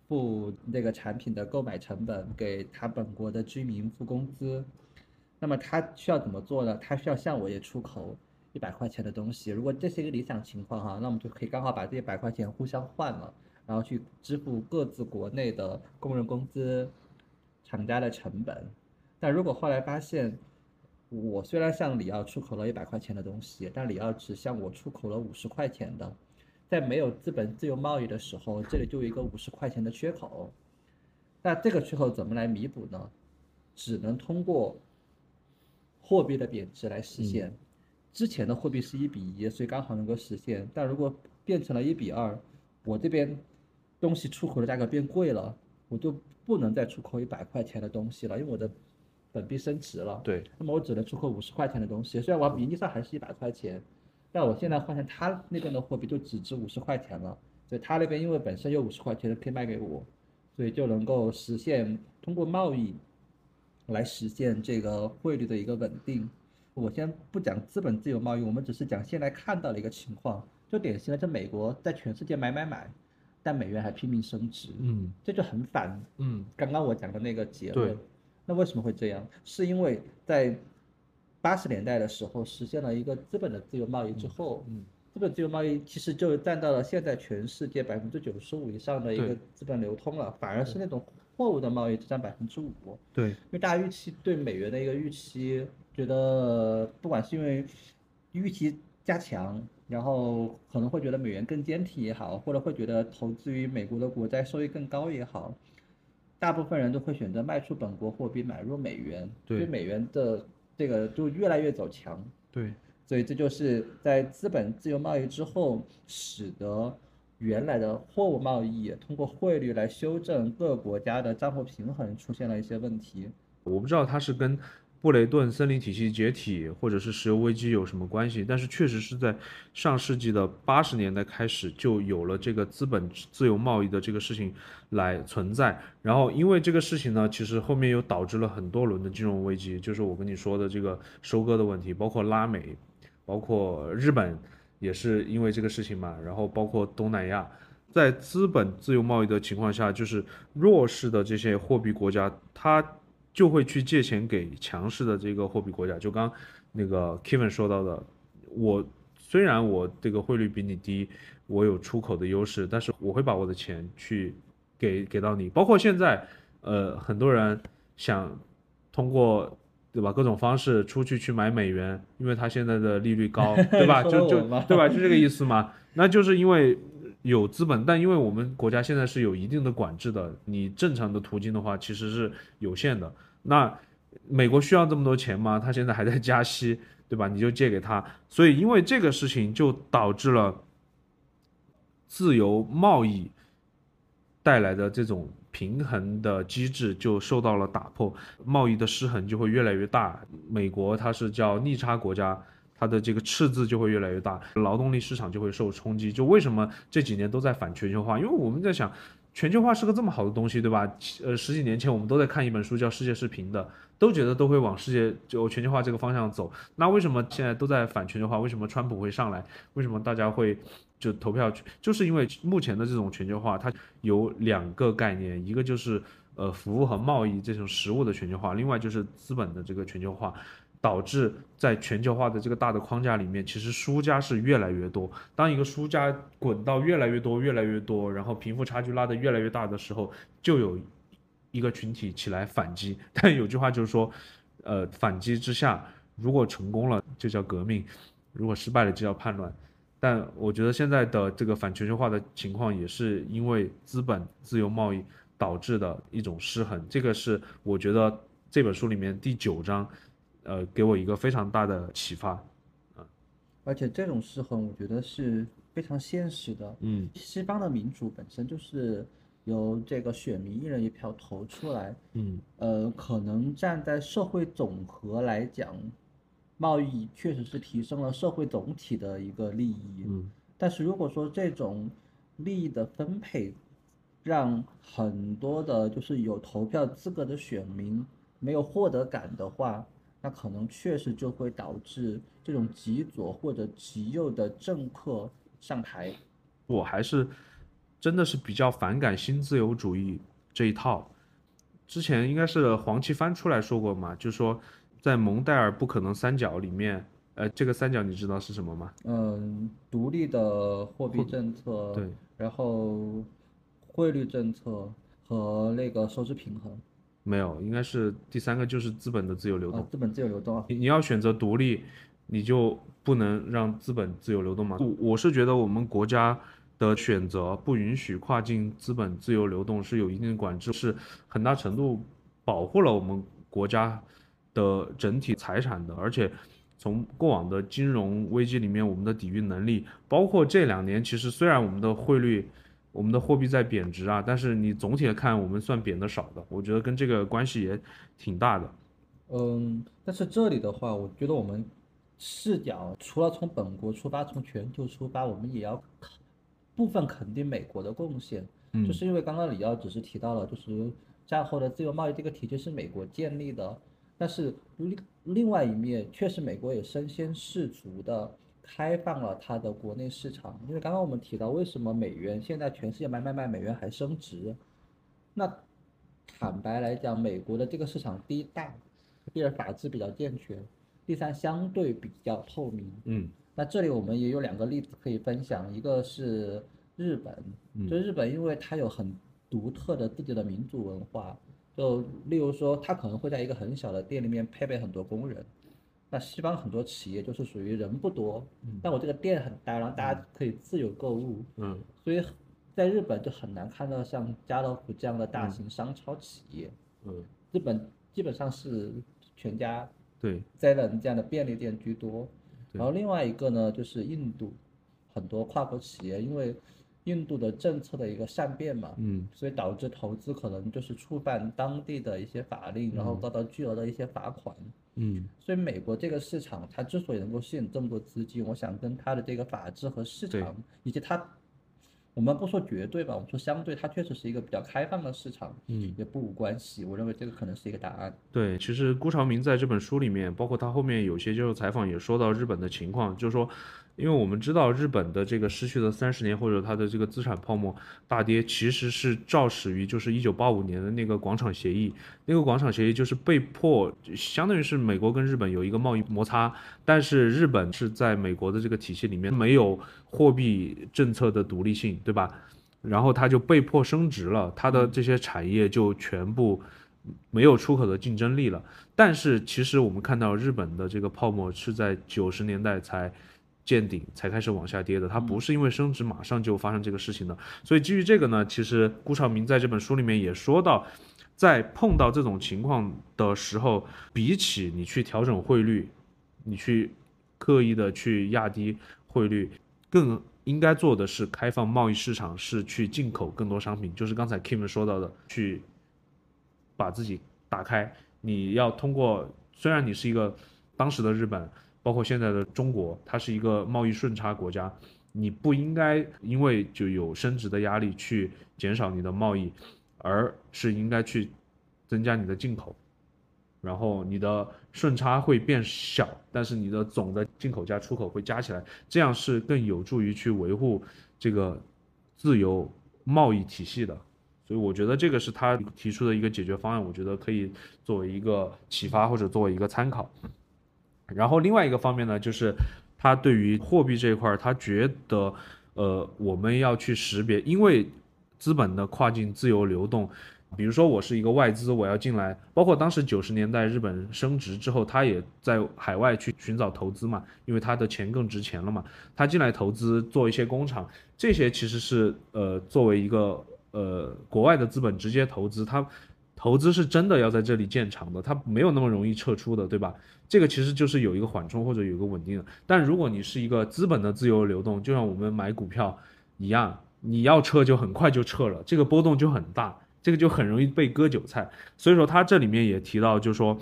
Speaker 1: 付那个产品的购买成本，给他本国的居民付工资。那么他需要怎么做呢？他需要向我也出口一百块钱的东西。如果这是一个理想情况哈，那我们就可以刚好把这一百块钱互相换了，然后去支付各自国内的工人工资、厂家的成本。但如果后来发现，我虽然向里奥出口了一百块钱的东西，但里奥只向我出口了五十块钱的，在没有资本自由贸易的时候，这里就有一个五十块钱的缺口。那这个缺口怎么来弥补呢？只能通过货币的贬值来实现。之前的货币是一比一，所以刚好能够实现。但如果变成了一比二，我这边东西出口的价格变贵了，我就不能再出口一百块钱的东西了，因为我的本币升值了。
Speaker 2: 对，
Speaker 1: 那么我只能出口五十块钱的东西，虽然我名义上还是一百块钱，但我现在换成他那边的货币就只值五十块钱了。所以他那边因为本身有五十块钱的可以卖给我，所以就能够实现通过贸易来实现这个汇率的一个稳定。我先不讲资本自由贸易，我们只是讲现在看到的一个情况，就典型的在美国在全世界买买买，但美元还拼命升值，
Speaker 2: 嗯
Speaker 1: 这就很反
Speaker 2: 嗯，
Speaker 1: 刚刚我讲的那个结论。那为什么会这样？是因为在八十年代的时候实现了一个资本的自由贸易之后，
Speaker 2: 嗯
Speaker 1: 资本自由贸易其实就占到了现在全世界百分之九十五以上的一个资本流通了，反而是那种货物的贸易只占百分之五。
Speaker 2: 对，
Speaker 1: 因为大家预期对美元的一个预期，觉得不管是因为预期加强，然后可能会觉得美元更坚挺也好，或者会觉得投资于美国的国债收益更高也好，大部分人都会选择卖出本国货币买入美元，
Speaker 2: 对
Speaker 1: 所以美元的这个就越来越走强。
Speaker 2: 对，
Speaker 1: 所以这就是在资本自由贸易之后，使得原来的货物贸易通过汇率来修正各国家的账户平衡出现了一些问题。
Speaker 2: 我不知道它是跟布雷顿森林体系解体或者是石油危机有什么关系，但是确实是在上世纪的八十年代开始就有了这个资本自由贸易的这个事情来存在。然后因为这个事情呢，其实后面又导致了很多轮的金融危机，就是我跟你说的这个收割的问题，包括拉美，包括日本也是因为这个事情嘛，然后包括东南亚。在资本自由贸易的情况下，就是弱势的这些货币国家，它就会去借钱给强势的这个货币国家。就刚那个 Kevin 说到的，我虽然我这个汇率比你低，我有出口的优势，但是我会把我的钱去给给到你。包括现在，呃，很多人想通过对吧各种方式出去去买美元，因为它现在的利率高，对吧？就就对吧？就这个意思嘛。那就是因为有资本，但因为我们国家现在是有一定的管制的，你正常的途径的话其实是有限的。那美国需要这么多钱吗？他现在还在加息，对吧？你就借给他，所以因为这个事情就导致了自由贸易带来的这种平衡的机制就受到了打破，贸易的失衡就会越来越大。美国它是叫逆差国家，它的这个赤字就会越来越大，劳动力市场就会受冲击。就为什么这几年都在反全球化？因为我们在想，全球化是个这么好的东西，对吧？呃，十几年前我们都在看一本书叫《世界是平的》，都觉得都会往世界就全球化这个方向走。那为什么现在都在反全球化？为什么川普会上来？为什么大家会就投票？就是因为目前的这种全球化，它有两个概念，一个就是呃服务和贸易这种实物的全球化，另外就是资本的这个全球化，导致在全球化的这个大的框架里面，其实输家是越来越多。当一个输家滚到越来越多、越来越多，然后贫富差距拉得越来越大的时候，就有一个群体起来反击。但有句话就是说，呃，反击之下，如果成功了就叫革命，如果失败了就叫叛乱。但我觉得现在的这个反全球化的情况，也是因为资本自由贸易导致的一种失衡。这个是我觉得这本书里面第九章，呃，给我一个非常大的启发。
Speaker 1: 而且这种失衡，我觉得是非常现实的。
Speaker 2: 嗯
Speaker 1: 西方的民主本身就是由这个选民一人一票投出来，
Speaker 2: 嗯
Speaker 1: 呃，可能站在社会总和来讲，贸易确实是提升了社会总体的一个利益。
Speaker 2: 嗯
Speaker 1: 但是如果说这种利益的分配，让很多的就是有投票资格的选民没有获得感的话，那可能确实就会导致这种极左或者极右的政客上台。
Speaker 2: 我还是真的是比较反感新自由主义这一套。之前应该是黄奇帆出来说过嘛，就说在蒙代尔不可能三角里面，呃，这个三角你知道是什么吗？
Speaker 1: 嗯，独立的货币政策，
Speaker 2: 对，
Speaker 1: 然后汇率政策和那个收支平衡，
Speaker 2: 没有，应该是第三个就是资本的自由流动。
Speaker 1: 呃，资本自由流动啊。
Speaker 2: 你你要选择独立，你就不能让资本自由流动嘛？我我是觉得我们国家的选择不允许跨境资本自由流动是有一定的管制，是很大程度保护了我们国家的整体财产的，而且。从过往的金融危机里面，我们的抵御能力，包括这两年，其实虽然我们的汇率、我们的货币在贬值啊，但是你总体来看，我们算贬的少的。我觉得跟这个关系也挺大的。
Speaker 1: 嗯，但是这里的话，我觉得我们视角除了从本国出发，从全球出发，我们也要部分肯定美国的贡献。
Speaker 2: 嗯
Speaker 1: 就是因为刚刚李耀只是提到了，就是战后的自由贸易这个体制是美国建立的，但是另另外一面，确实美国也身先士卒的开放了它的国内市场。因为刚刚我们提到，为什么美元现在全世界买买买，美元还升值？那坦白来讲，美国的这个市场第一大，第二法制比较健全，第三相对比较透明。
Speaker 2: 嗯
Speaker 1: 那这里我们也有两个例子可以分享，一个是日本，
Speaker 2: 嗯
Speaker 1: 就日本，因为它有很独特的自己的民族文化，就例如说，它可能会在一个很小的店里面配备很多工人。那西方很多企业就是属于人不多，但我这个店很大，然后大家可以自由购物，
Speaker 2: 嗯
Speaker 1: 所以在日本就很难看到像家乐福这样的大型商超企业。
Speaker 2: 嗯，
Speaker 1: 日本基本上是全家、
Speaker 2: 对
Speaker 1: ，Seven 这样的便利店居多。然后另外一个呢，就是印度，很多跨国企业因为印度的政策的一个善变嘛，
Speaker 2: 嗯
Speaker 1: 所以导致投资可能就是触犯当地的一些法令，然后遭到巨额的一些罚款。
Speaker 2: 嗯
Speaker 1: 所以美国这个市场，它之所以能够吸引这么多资金，我想跟它的这个法治和市场，以及它，我们不说绝对吧，我们说相对，它确实是一个比较开放的市场，
Speaker 2: 嗯，
Speaker 1: 也不无关系。我认为这个可能是一个答案。
Speaker 2: 对，其实辜朝明在这本书里面，包括他后面有些接受采访也说到日本的情况，就是说，因为我们知道日本的这个失去的三十年或者它的这个资产泡沫大跌，其实是肇始于就是一九八五年的那个广场协议，那个广场协议就是被迫，相当于是美国跟日本有一个贸易摩擦，但是日本是在美国的这个体系里面没有货币政策的独立性，对吧？然后它就被迫升值了，它的这些产业就全部没有出口的竞争力了。但是其实我们看到日本的这个泡沫是在九十年代才见顶，才开始往下跌的，它不是因为升值马上就发生这个事情的。所以基于这个呢，其实顾朝明在这本书里面也说到，在碰到这种情况的时候，比起你去调整汇率，你去刻意的去压低汇率，更应该做的是开放贸易市场，是去进口更多商品，就是刚才 Kim 说到的，去把自己打开。你要通过，虽然你是一个当时的日本，包括现在的中国，它是一个贸易顺差国家，你不应该因为就有升值的压力去减少你的贸易，而是应该去增加你的进口。然后你的顺差会变小，但是你的总的进口加、出口会加起来，这样是更有助于去维护这个自由贸易体系的。所以我觉得这个是他提出的一个解决方案，我觉得可以作为一个启发或者作为一个参考。然后另外一个方面呢，就是他对于货币这一块儿，他觉得，呃，我们要去识别，因为资本的跨境自由流动，比如说我是一个外资，我要进来，包括当时九十年代日本升值之后，他也在海外去寻找投资嘛，因为他的钱更值钱了嘛，他进来投资做一些工厂，这些其实是呃作为一个呃国外的资本直接投资，他投资是真的要在这里建厂的，他没有那么容易撤出的，对吧？这个其实就是有一个缓冲或者有一个稳定的。但如果你是一个资本的自由流动，就像我们买股票一样，你要撤就很快就撤了，这个波动就很大，这个就很容易被割韭菜。所以说他这里面也提到，就是说，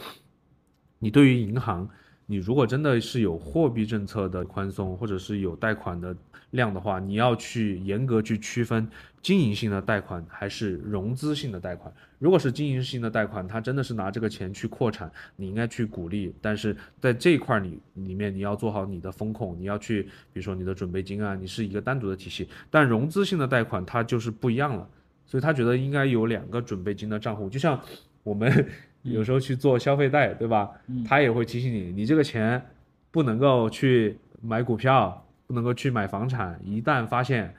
Speaker 2: 你对于银行，你如果真的是有货币政策的宽松，或者是有贷款的量的话，你要去严格去区分经营性的贷款还是融资性的贷款。如果是经营性的贷款，他真的是拿这个钱去扩产，你应该去鼓励。但是在这一块你里面，你要做好你的风控，你要去，比如说你的准备金啊，你是一个单独的体系。但融资性的贷款它就是不一样了，所以他觉得应该有两个准备金的账户，就像我们有时候去做消费贷，对吧？他也会提醒你，你这个钱不能够去买股票，不能够去买房产，一旦发现，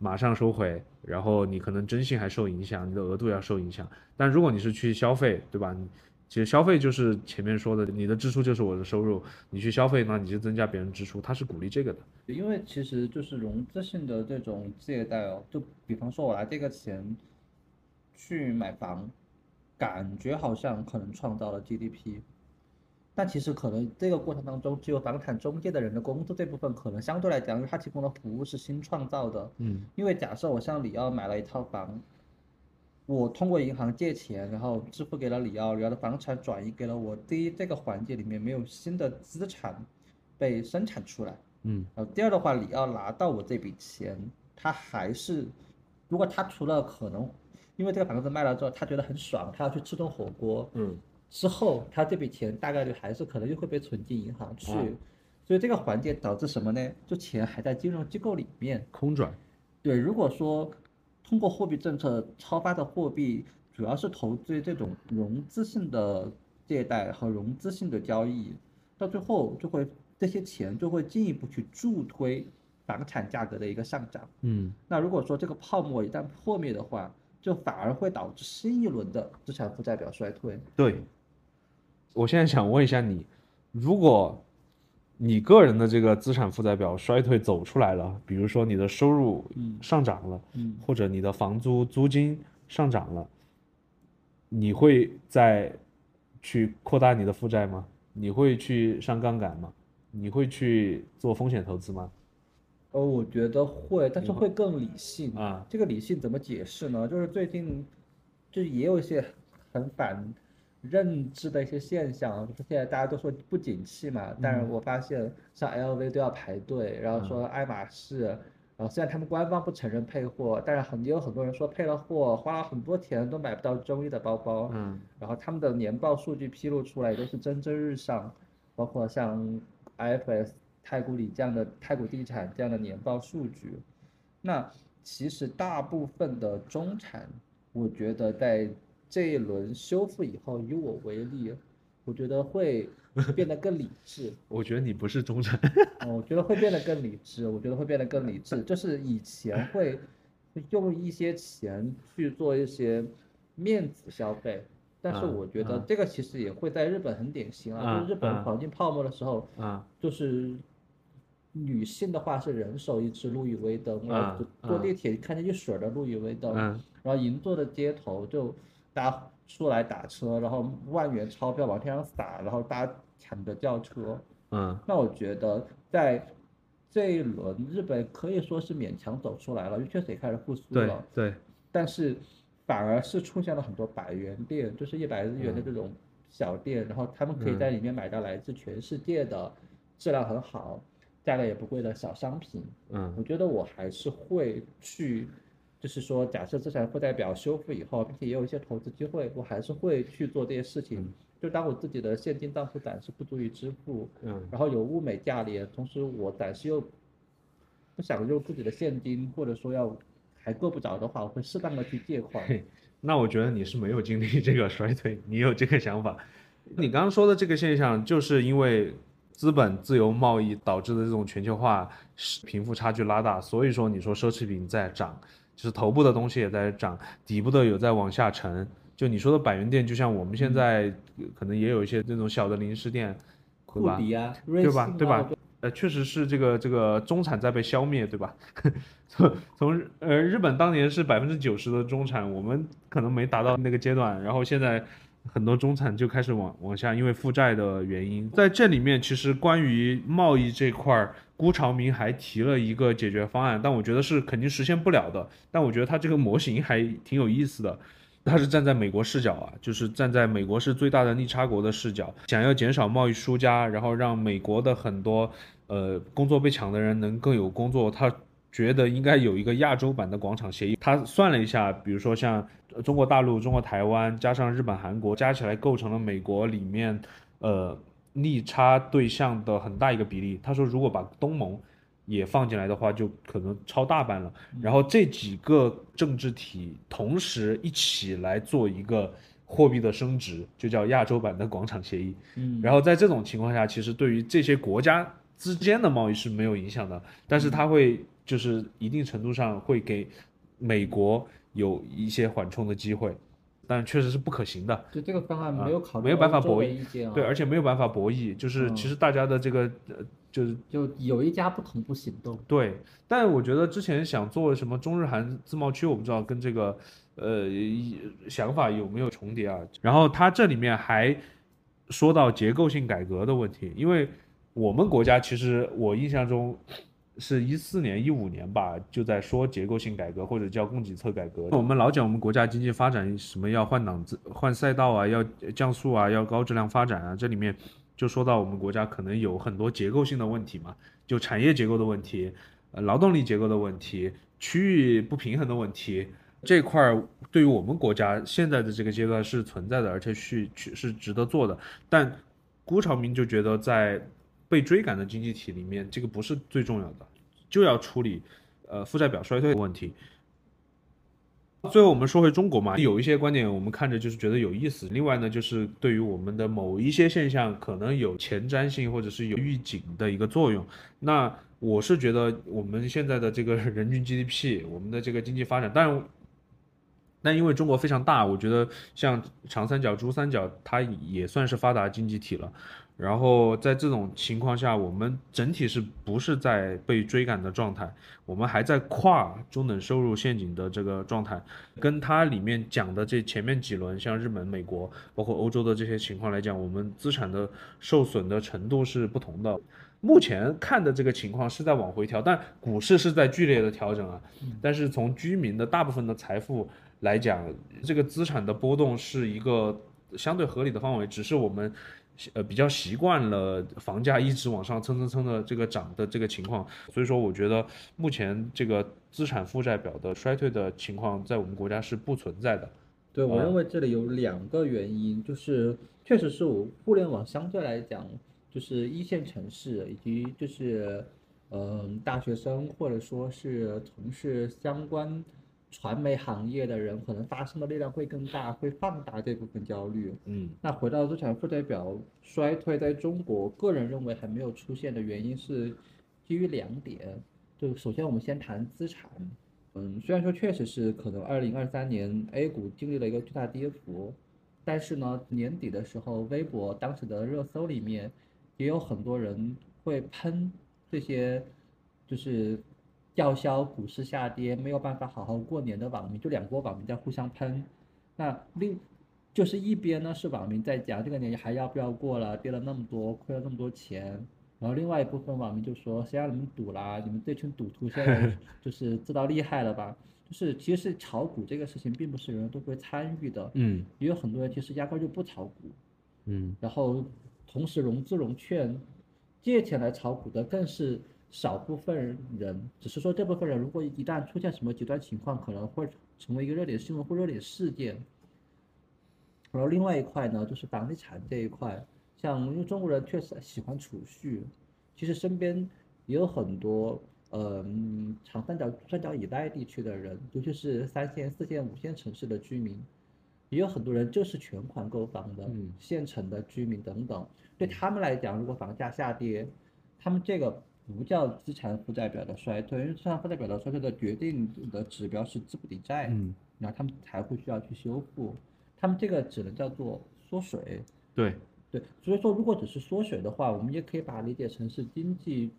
Speaker 2: 马上收回。然后你可能征信还受影响，你的额度要受影响。但如果你是去消费，对吧？其实消费就是前面说的，你的支出就是我的收入。你去消费，那你就增加别人支出，他是鼓励这个的。
Speaker 1: 因为其实就是融资性的这种借贷哦，就比方说我拿这个钱去买房，感觉好像可能创造了 GDP。但其实可能这个过程当中，只有房产中介的人的工资这部分，可能相对来讲，因为他提供的服务是新创造的。
Speaker 2: 嗯。
Speaker 1: 因为假设我向李奥买了一套房，我通过银行借钱，然后支付给了李奥，李奥的房产转移给了我。第一，这个环节里面没有新的资产被生产出来。
Speaker 2: 嗯。
Speaker 1: 然后第二的话，李奥拿到我这笔钱，他还是，如果他除了可能，因为这个房子卖了之后，他觉得很爽，他要去吃顿火锅。
Speaker 2: 嗯。
Speaker 1: 之后，他这笔钱大概率还是可能又会被存进银行去，所以这个环节导致什么呢？就钱还在金融机构里面
Speaker 2: 空转。
Speaker 1: 对，如果说通过货币政策超发的货币，主要是投资这种融资性的借贷和融资性的交易，到最后就会这些钱就会进一步去助推房产价格的一个上涨。
Speaker 2: 嗯，
Speaker 1: 那如果说这个泡沫一旦破灭的话，就反而会导致新一轮的资产负债表衰退。
Speaker 2: 对。我现在想问一下你，如果你个人的这个资产负债表衰退走出来了，比如说你的收入上涨了，
Speaker 1: 嗯，
Speaker 2: 或者你的房租租金上涨了，你会再去扩大你的负债吗？你会去上杠杆吗？你会去做风险投资吗？
Speaker 1: 呃，我觉得会，但是会更理性
Speaker 2: 啊。
Speaker 1: 这个理性怎么解释呢？就是最近就也有一些很反。认知的一些现象，就是现在大家都说不景气嘛，但是我发现像 LV 都要排队，然后说爱马仕，然后虽然他们官方不承认配货，但是很也有很多人说配了货，花了很多钱都买不到中意的包包，
Speaker 2: 嗯，
Speaker 1: 然后他们的年报数据披露出来都是蒸蒸日上，包括像 IFS 太古里这样的太古地产这样的年报数据，那其实大部分的中产，我觉得在。这一轮修复以后，以我为例，我觉得会 变得更理智。
Speaker 2: 我觉得你不是中产。
Speaker 1: 我觉得会变得更理智。我觉得会变得更理智，就是以前会用一些钱去做一些面子消费，但是我觉得这个其实也会在日本很典型啊。就日本黄金泡沫的时候，
Speaker 2: 啊，
Speaker 1: 就是女性的话是人手一支路易威登，坐地铁看见一水的路易威登，然后银座的街头就。大家出来打车，然后万元钞票往天上撒，然后大家抢着叫车。
Speaker 2: 嗯，
Speaker 1: 那我觉得在这一轮日本可以说是勉强走出来了，因为确实也开始复苏
Speaker 2: 了。对对。
Speaker 1: 但是反而是出现了很多百元店，就是一百日元的这种小店，然后他们可以在里面买到来自全世界的质量很好、价格也不贵的小商品。
Speaker 2: 嗯，
Speaker 1: 我觉得我还是会去。就是说，假设资产负债表修复以后，并且也有一些投资机会，我还是会去做这些事情。就当我自己的现金账户暂时不足以支付，
Speaker 2: 嗯，
Speaker 1: 然后有物美价廉，同时我暂时又不想用自己的现金，或者说要还够不着的话，我会适当的去借款。
Speaker 2: 那我觉得你是没有经历这个衰退，你有这个想法。你刚刚说的这个现象，就是因为资本自由贸易导致的这种全球化，贫富差距拉大，所以说你说奢侈品在涨，就是头部的东西也在涨，底部的有在往下沉。就你说的百元店，就像我们现在可能也有一些这种小的零食店，库迪？
Speaker 1: 啊，
Speaker 2: 对吧？对吧？呃，确实是这个这个中产在被消灭，对吧？从从呃日本当年是百分之九十的中产，我们可能没达到那个阶段，然后现在很多中产就开始往往下，因为负债的原因。在这里面，其实关于贸易这块儿，辜朝明还提了一个解决方案，但我觉得是肯定实现不了的。但我觉得他这个模型还挺有意思的。他是站在美国视角啊，就是站在美国是最大的逆差国的视角，想要减少贸易输家，然后让美国的很多呃工作被抢的人能更有工作。他觉得应该有一个亚洲版的广场协议。他算了一下，比如说像中国大陆、中国台湾加上日本、韩国加起来构成了美国里面呃逆差对象的很大一个比例。他说，如果把东盟也放进来的话，就可能超大半了。然后这几个政治体同时一起来做一个货币的升值，就叫亚洲版的广场协议。
Speaker 1: 嗯，
Speaker 2: 然后在这种情况下，其实对于这些国家之间的贸易是没有影响的，但是它会就是一定程度上会给美国有一些缓冲的机会，但确实是不可行的。
Speaker 1: 就这个方案没有考虑
Speaker 2: 没有办法博
Speaker 1: 弈，
Speaker 2: 对，而且没有办法博弈，就是其实大家的这个呃。就是
Speaker 1: 就有一家不同步行动，
Speaker 2: 对，但我觉得之前想做什么中日韩自贸区，我不知道跟这个呃想法有没有重叠啊。然后他这里面还说到结构性改革的问题，因为我们国家其实我印象中是一四年一五年吧，就在说结构性改革或者叫供给侧改革。我们老讲我们国家经济发展什么要换档次、换赛道啊，要降速啊，要高质量发展啊，这里面。就说到我们国家可能有很多结构性的问题嘛，就产业结构的问题，呃，劳动力结构的问题，区域不平衡的问题，这块儿对于我们国家现在的这个阶段是存在的，而且是是值得做的。但辜朝明就觉得在被追赶的经济体里面，这个不是最重要的，就要处理呃负债表衰退的问题。最后我们说回中国嘛，有一些观点我们看着就是觉得有意思。另外呢，就是对于我们的某一些现象可能有前瞻性或者是有预警的一个作用。那我是觉得我们现在的这个人均 GDP，我们的这个经济发展，但但因为中国非常大，我觉得像长三角、珠三角，它也算是发达经济体了。然后在这种情况下，我们整体是不是在被追赶的状态？我们还在跨中等收入陷阱的这个状态，跟它里面讲的这前面几轮，像日本、美国，包括欧洲的这些情况来讲，我们资产的受损的程度是不同的。目前看的这个情况是在往回调，但股市是在剧烈的调整啊。但是从居民的大部分的财富来讲，这个资产的波动是一个相对合理的范围，只是我们。呃，比较习惯了房价一直往上蹭蹭蹭的这个涨的这个情况，所以说我觉得目前这个资产负债表的衰退的情况在我们国家是不存在的。
Speaker 1: 对我认为这里有两个原因，就是确实是我互联网相对来讲，就是一线城市以及就是嗯大学生或者说是从事相关。传媒行业的人可能发生的力量会更大，会放大这部分焦虑。
Speaker 2: 嗯，
Speaker 1: 那回到资产负债表衰退，在中国个人认为还没有出现的原因是基于两点。就首先我们先谈资产，嗯，虽然说确实是可能二零二三年 A 股经历了一个巨大跌幅，但是呢，年底的时候，微博当时的热搜里面也有很多人会喷这些，就是。叫嚣股市下跌，没有办法好好过年的网民，就两波网民在互相喷。那另就是一边呢是网民在讲这个年还要不要过了，跌了那么多，亏了那么多钱。然后另外一部分网民就说：“谁让你们赌啦？你们这群赌徒现在 就是知道厉害了吧？”就是其实炒股这个事情并不是人人都会参与的，
Speaker 2: 嗯，
Speaker 1: 也有很多人其实压根就不炒股，
Speaker 2: 嗯，
Speaker 1: 然后同时融资融券借钱来炒股的更是。少部分人，只是说这部分人如果一旦出现什么极端情况，可能会成为一个热点新闻或热点事件。然后另外一块呢，就是房地产这一块，像因为中国人确实喜欢储蓄，其实身边也有很多呃嗯长三角三角以外地区的人，尤其是三线、四线、五线城市的居民，也有很多人就是全款购房的，
Speaker 2: 嗯
Speaker 1: 县城的居民等等。对他们来讲，如果房价下跌，他们这个不叫资产负债表的衰退，因为资产负债表的衰退的决定的指标是资不抵债，
Speaker 2: 嗯，
Speaker 1: 然后他们才会需要去修复，他们这个只能叫做缩水。
Speaker 2: 对，
Speaker 1: 对，所以说如果只是缩水的话，我们也可以把它理解成是经济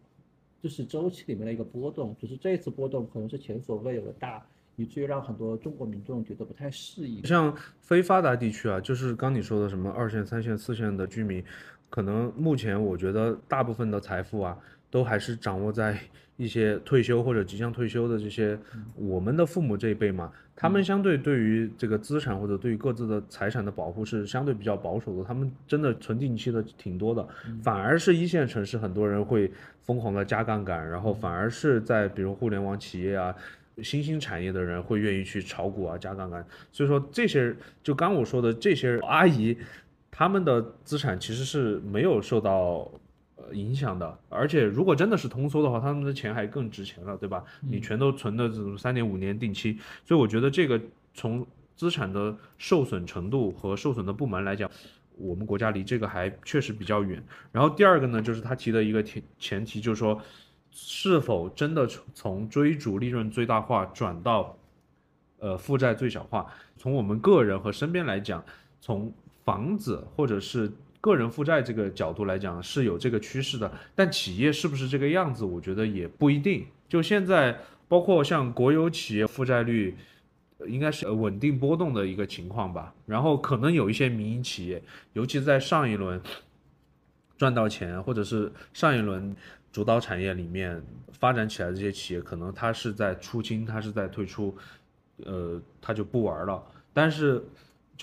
Speaker 1: 就是周期里面的一个波动，只是这一次波动可能是前所未有的大，以至于让很多中国民众觉得不太适应。
Speaker 2: 像非发达地区啊，就是刚你说的什么二线、三线、四线的居民，可能目前我觉得大部分的财富啊，都还是掌握在 一些退休或者即将退休的这些我们的父母这一辈嘛，他们相对对于这个资产或者对于各自的财产的保护是相对比较保守的，他们真的存定期的挺多的，反而是一线城市很多人会疯狂的加杠杆，然后反而是在比如互联网企业啊。新兴产业的人会愿意去炒股啊，加杠杆，所以说这些就刚我说的这些阿姨，他们的资产其实是没有受到呃影响的，而且如果真的是通缩的话，他们的钱还更值钱了，对吧？你全都存的这种三年五年定期，所以我觉得这个从资产的受损程度和受损的部门来讲。我们国家离这个还确实比较远。然后第二个呢，就是他提的一个前前提，就是说，是否真的从从追逐利润最大化转到呃负债最小化？从我们个人和身边来讲，从房子或者是个人负债这个角度来讲是有这个趋势的，但企业是不是这个样子，我觉得也不一定。就现在，包括像国有企业负债率。应该是稳定波动的一个情况吧，然后可能有一些民营企业，尤其在上一轮赚到钱，或者是上一轮主导产业里面发展起来的这些企业，可能它是在出清，它是在退出，呃，它就不玩了。但是，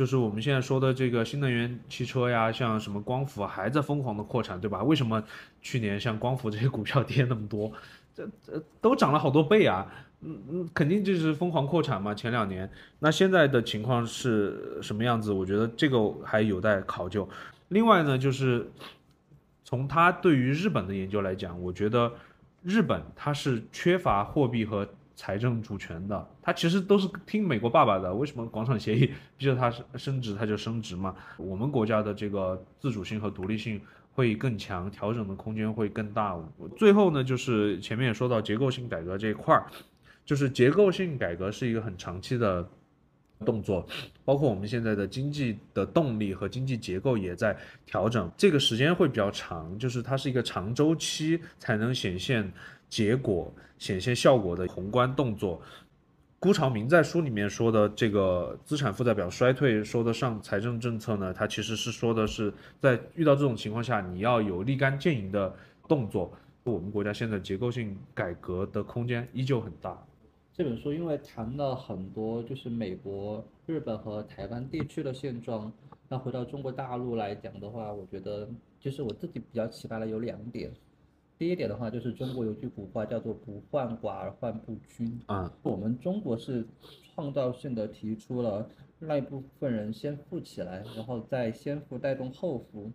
Speaker 2: 就是我们现在说的这个新能源汽车呀，像什么光伏还在疯狂的扩产，对吧？为什么去年像光伏这些股票跌那么多？这这都涨了好多倍啊！嗯嗯，肯定就是疯狂扩产嘛。前两年，那现在的情况是什么样子？我觉得这个还有待考究。另外呢，就是从他对于日本的研究来讲，我觉得日本它是缺乏货币和财政主权的，它其实都是听美国爸爸的。为什么广场协议逼着他升值，他就升值嘛？我们国家的这个自主性和独立性。会更强，调整的空间会更大。最后呢，就是前面也说到结构性改革这一块儿，就是结构性改革是一个很长期的动作，包括我们现在的经济的动力和经济结构也在调整，这个时间会比较长，就是它是一个长周期才能显现结果、显现效果的宏观动作。辜朝明在书里面说的这个资产负债表衰退，说得上财政政策呢，他其实是说的是在遇到这种情况下，你要有立竿见影的动作。我们国家现在结构性改革的空间依旧很大。
Speaker 1: 这本书因为谈了很多就是美国、日本和台湾地区的现状，那回到中国大陆来讲的话，我觉得就是我自己比较启发的有两点。第一点的话，就是中国有句古话叫做“不患寡而患不均”。
Speaker 2: 啊，
Speaker 1: 我们中国是创造性的提出了让一部分人先富起来，然后再先富带动后富。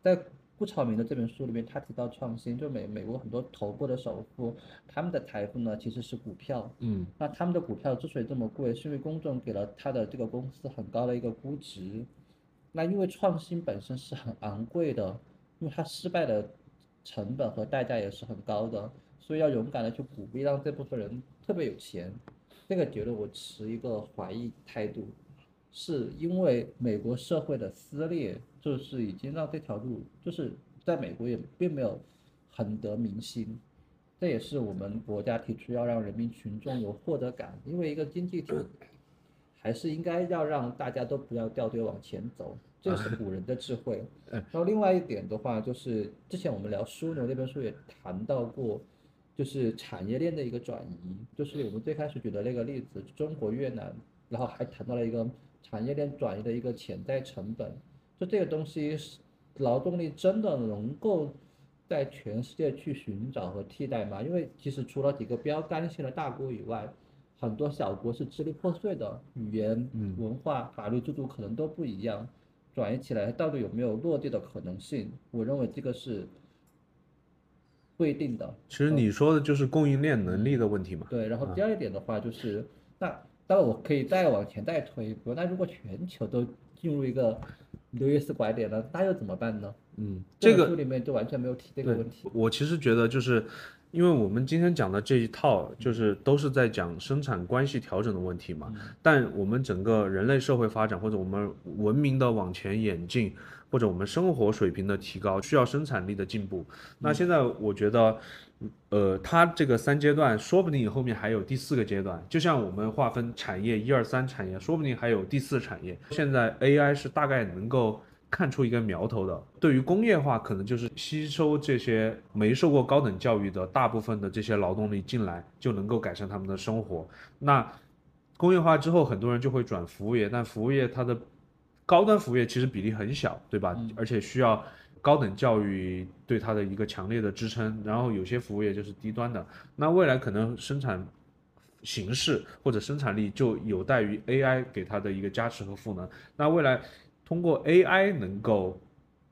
Speaker 1: 在顾朝明的这本书里面，他提到创新，就美美国很多头部的首富，他们的财富呢其实是股票。
Speaker 2: 嗯，
Speaker 1: 那他们的股票之所以这么贵，是因为公众给了他的这个公司很高的一个估值。那因为创新本身是很昂贵的，因为它失败的成本和代价也是很高的，所以要勇敢的去鼓励让这部分人特别有钱。这个结论我持一个怀疑态度，是因为美国社会的撕裂，就是已经让这条路就是在美国也并没有很得民心。这也是我们国家提出要让人民群众有获得感，因为一个经济体还是应该要让大家都不要掉队往前走，这是 古人的智慧。然后另外一点的话，就是之前我们聊枢纽那本书也谈到过，就是产业链的一个转移，就是我们最开始举的那个例子，中国越南，然后还谈到了一个产业链转移的一个潜在成本，就这个东西是劳动力真的能够在全世界去寻找和替代吗？因为其实除了几个标杆性的大国以外，很多小国是支离破碎的，语言、文化、法律制度可能都不一样，转移起来到底有没有落地的可能性？我认为这个是不一定的。
Speaker 2: 其实你说的就是供应链能力的问题嘛。
Speaker 1: 对，然后第二点的话就是，那当然我可以再往前再推一步，那如果全球都进入一个刘易斯拐点了，那又怎么办呢？
Speaker 2: 嗯，这个
Speaker 1: 书里面就完全没有提这个问题。
Speaker 2: 我其实觉得就是，因为我们今天讲的这一套，就是都是在讲生产关系调整的问题嘛。但我们整个人类社会发展，或者我们文明的往前演进，或者我们生活水平的提高，需要生产力的进步。那现在我觉得，呃，它这个三阶段，说不定后面还有第四个阶段。就像我们划分产业一二三产业，说不定还有第四产业。现在 AI 是大概能够。看出一个苗头的，对于工业化可能就是吸收这些没受过高等教育的大部分的这些劳动力进来，就能够改善他们的生活。那工业化之后，很多人就会转服务业，但服务业它的高端服务业其实比例很小，对吧？而且需要高等教育对它的一个强烈的支撑，然后有些服务业就是低端的。那未来可能生产形式或者生产力就有待于 AI 给它的一个加持和赋能。那未来通过 AI 能够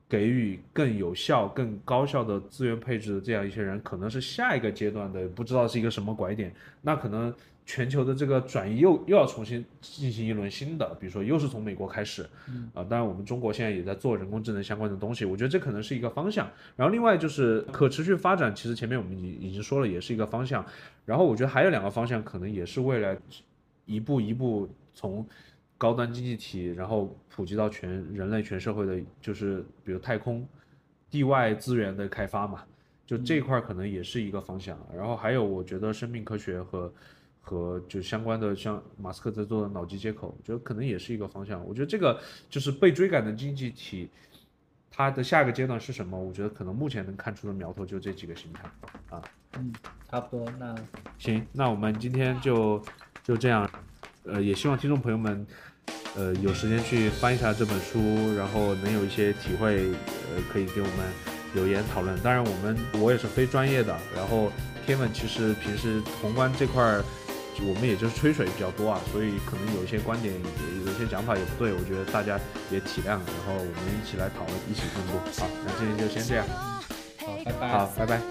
Speaker 2: 给予更有效、更高效的资源配置的这样一些人，可能是下一个阶段的不知道是一个什么拐点。那可能全球的这个转移又又要重新进行一轮新的，比如说又是从美国开始，啊、当然我们中国现在也在做人工智能相关的东西，我觉得这可能是一个方向。然后另外就是可持续发展，其实前面我们已已经说了，也是一个方向。然后我觉得还有两个方向，可能也是未来一步一步从高端经济体，然后普及到全人类全社会的，就是比如太空、地外资源的开发嘛，就这一块儿可能也是一个方向。然后还有，我觉得生命科学和和就相关的，像马斯克在做的脑机接口，我觉得可能也是一个方向。我觉得这个就是被追赶的经济体，它的下一个阶段是什么？我觉得可能目前能看出的苗头就这几个形态啊。
Speaker 1: 嗯，差不多。那
Speaker 2: 行，那我们今天就就这样，呃，也希望听众朋友们，呃，有时间去翻一下这本书，然后能有一些体会，呃，可以给我们留言讨论。当然，我们我也是非专业的，然后 Kevin 其实平时宏观这块儿。我们也就是吹水比较多啊，所以可能有一些观点，有一些讲法也不对，我觉得大家也体谅，然后我们一起来讨论，一起进步。好，那今天就先这样，
Speaker 1: 好，拜拜。
Speaker 2: 好，拜拜。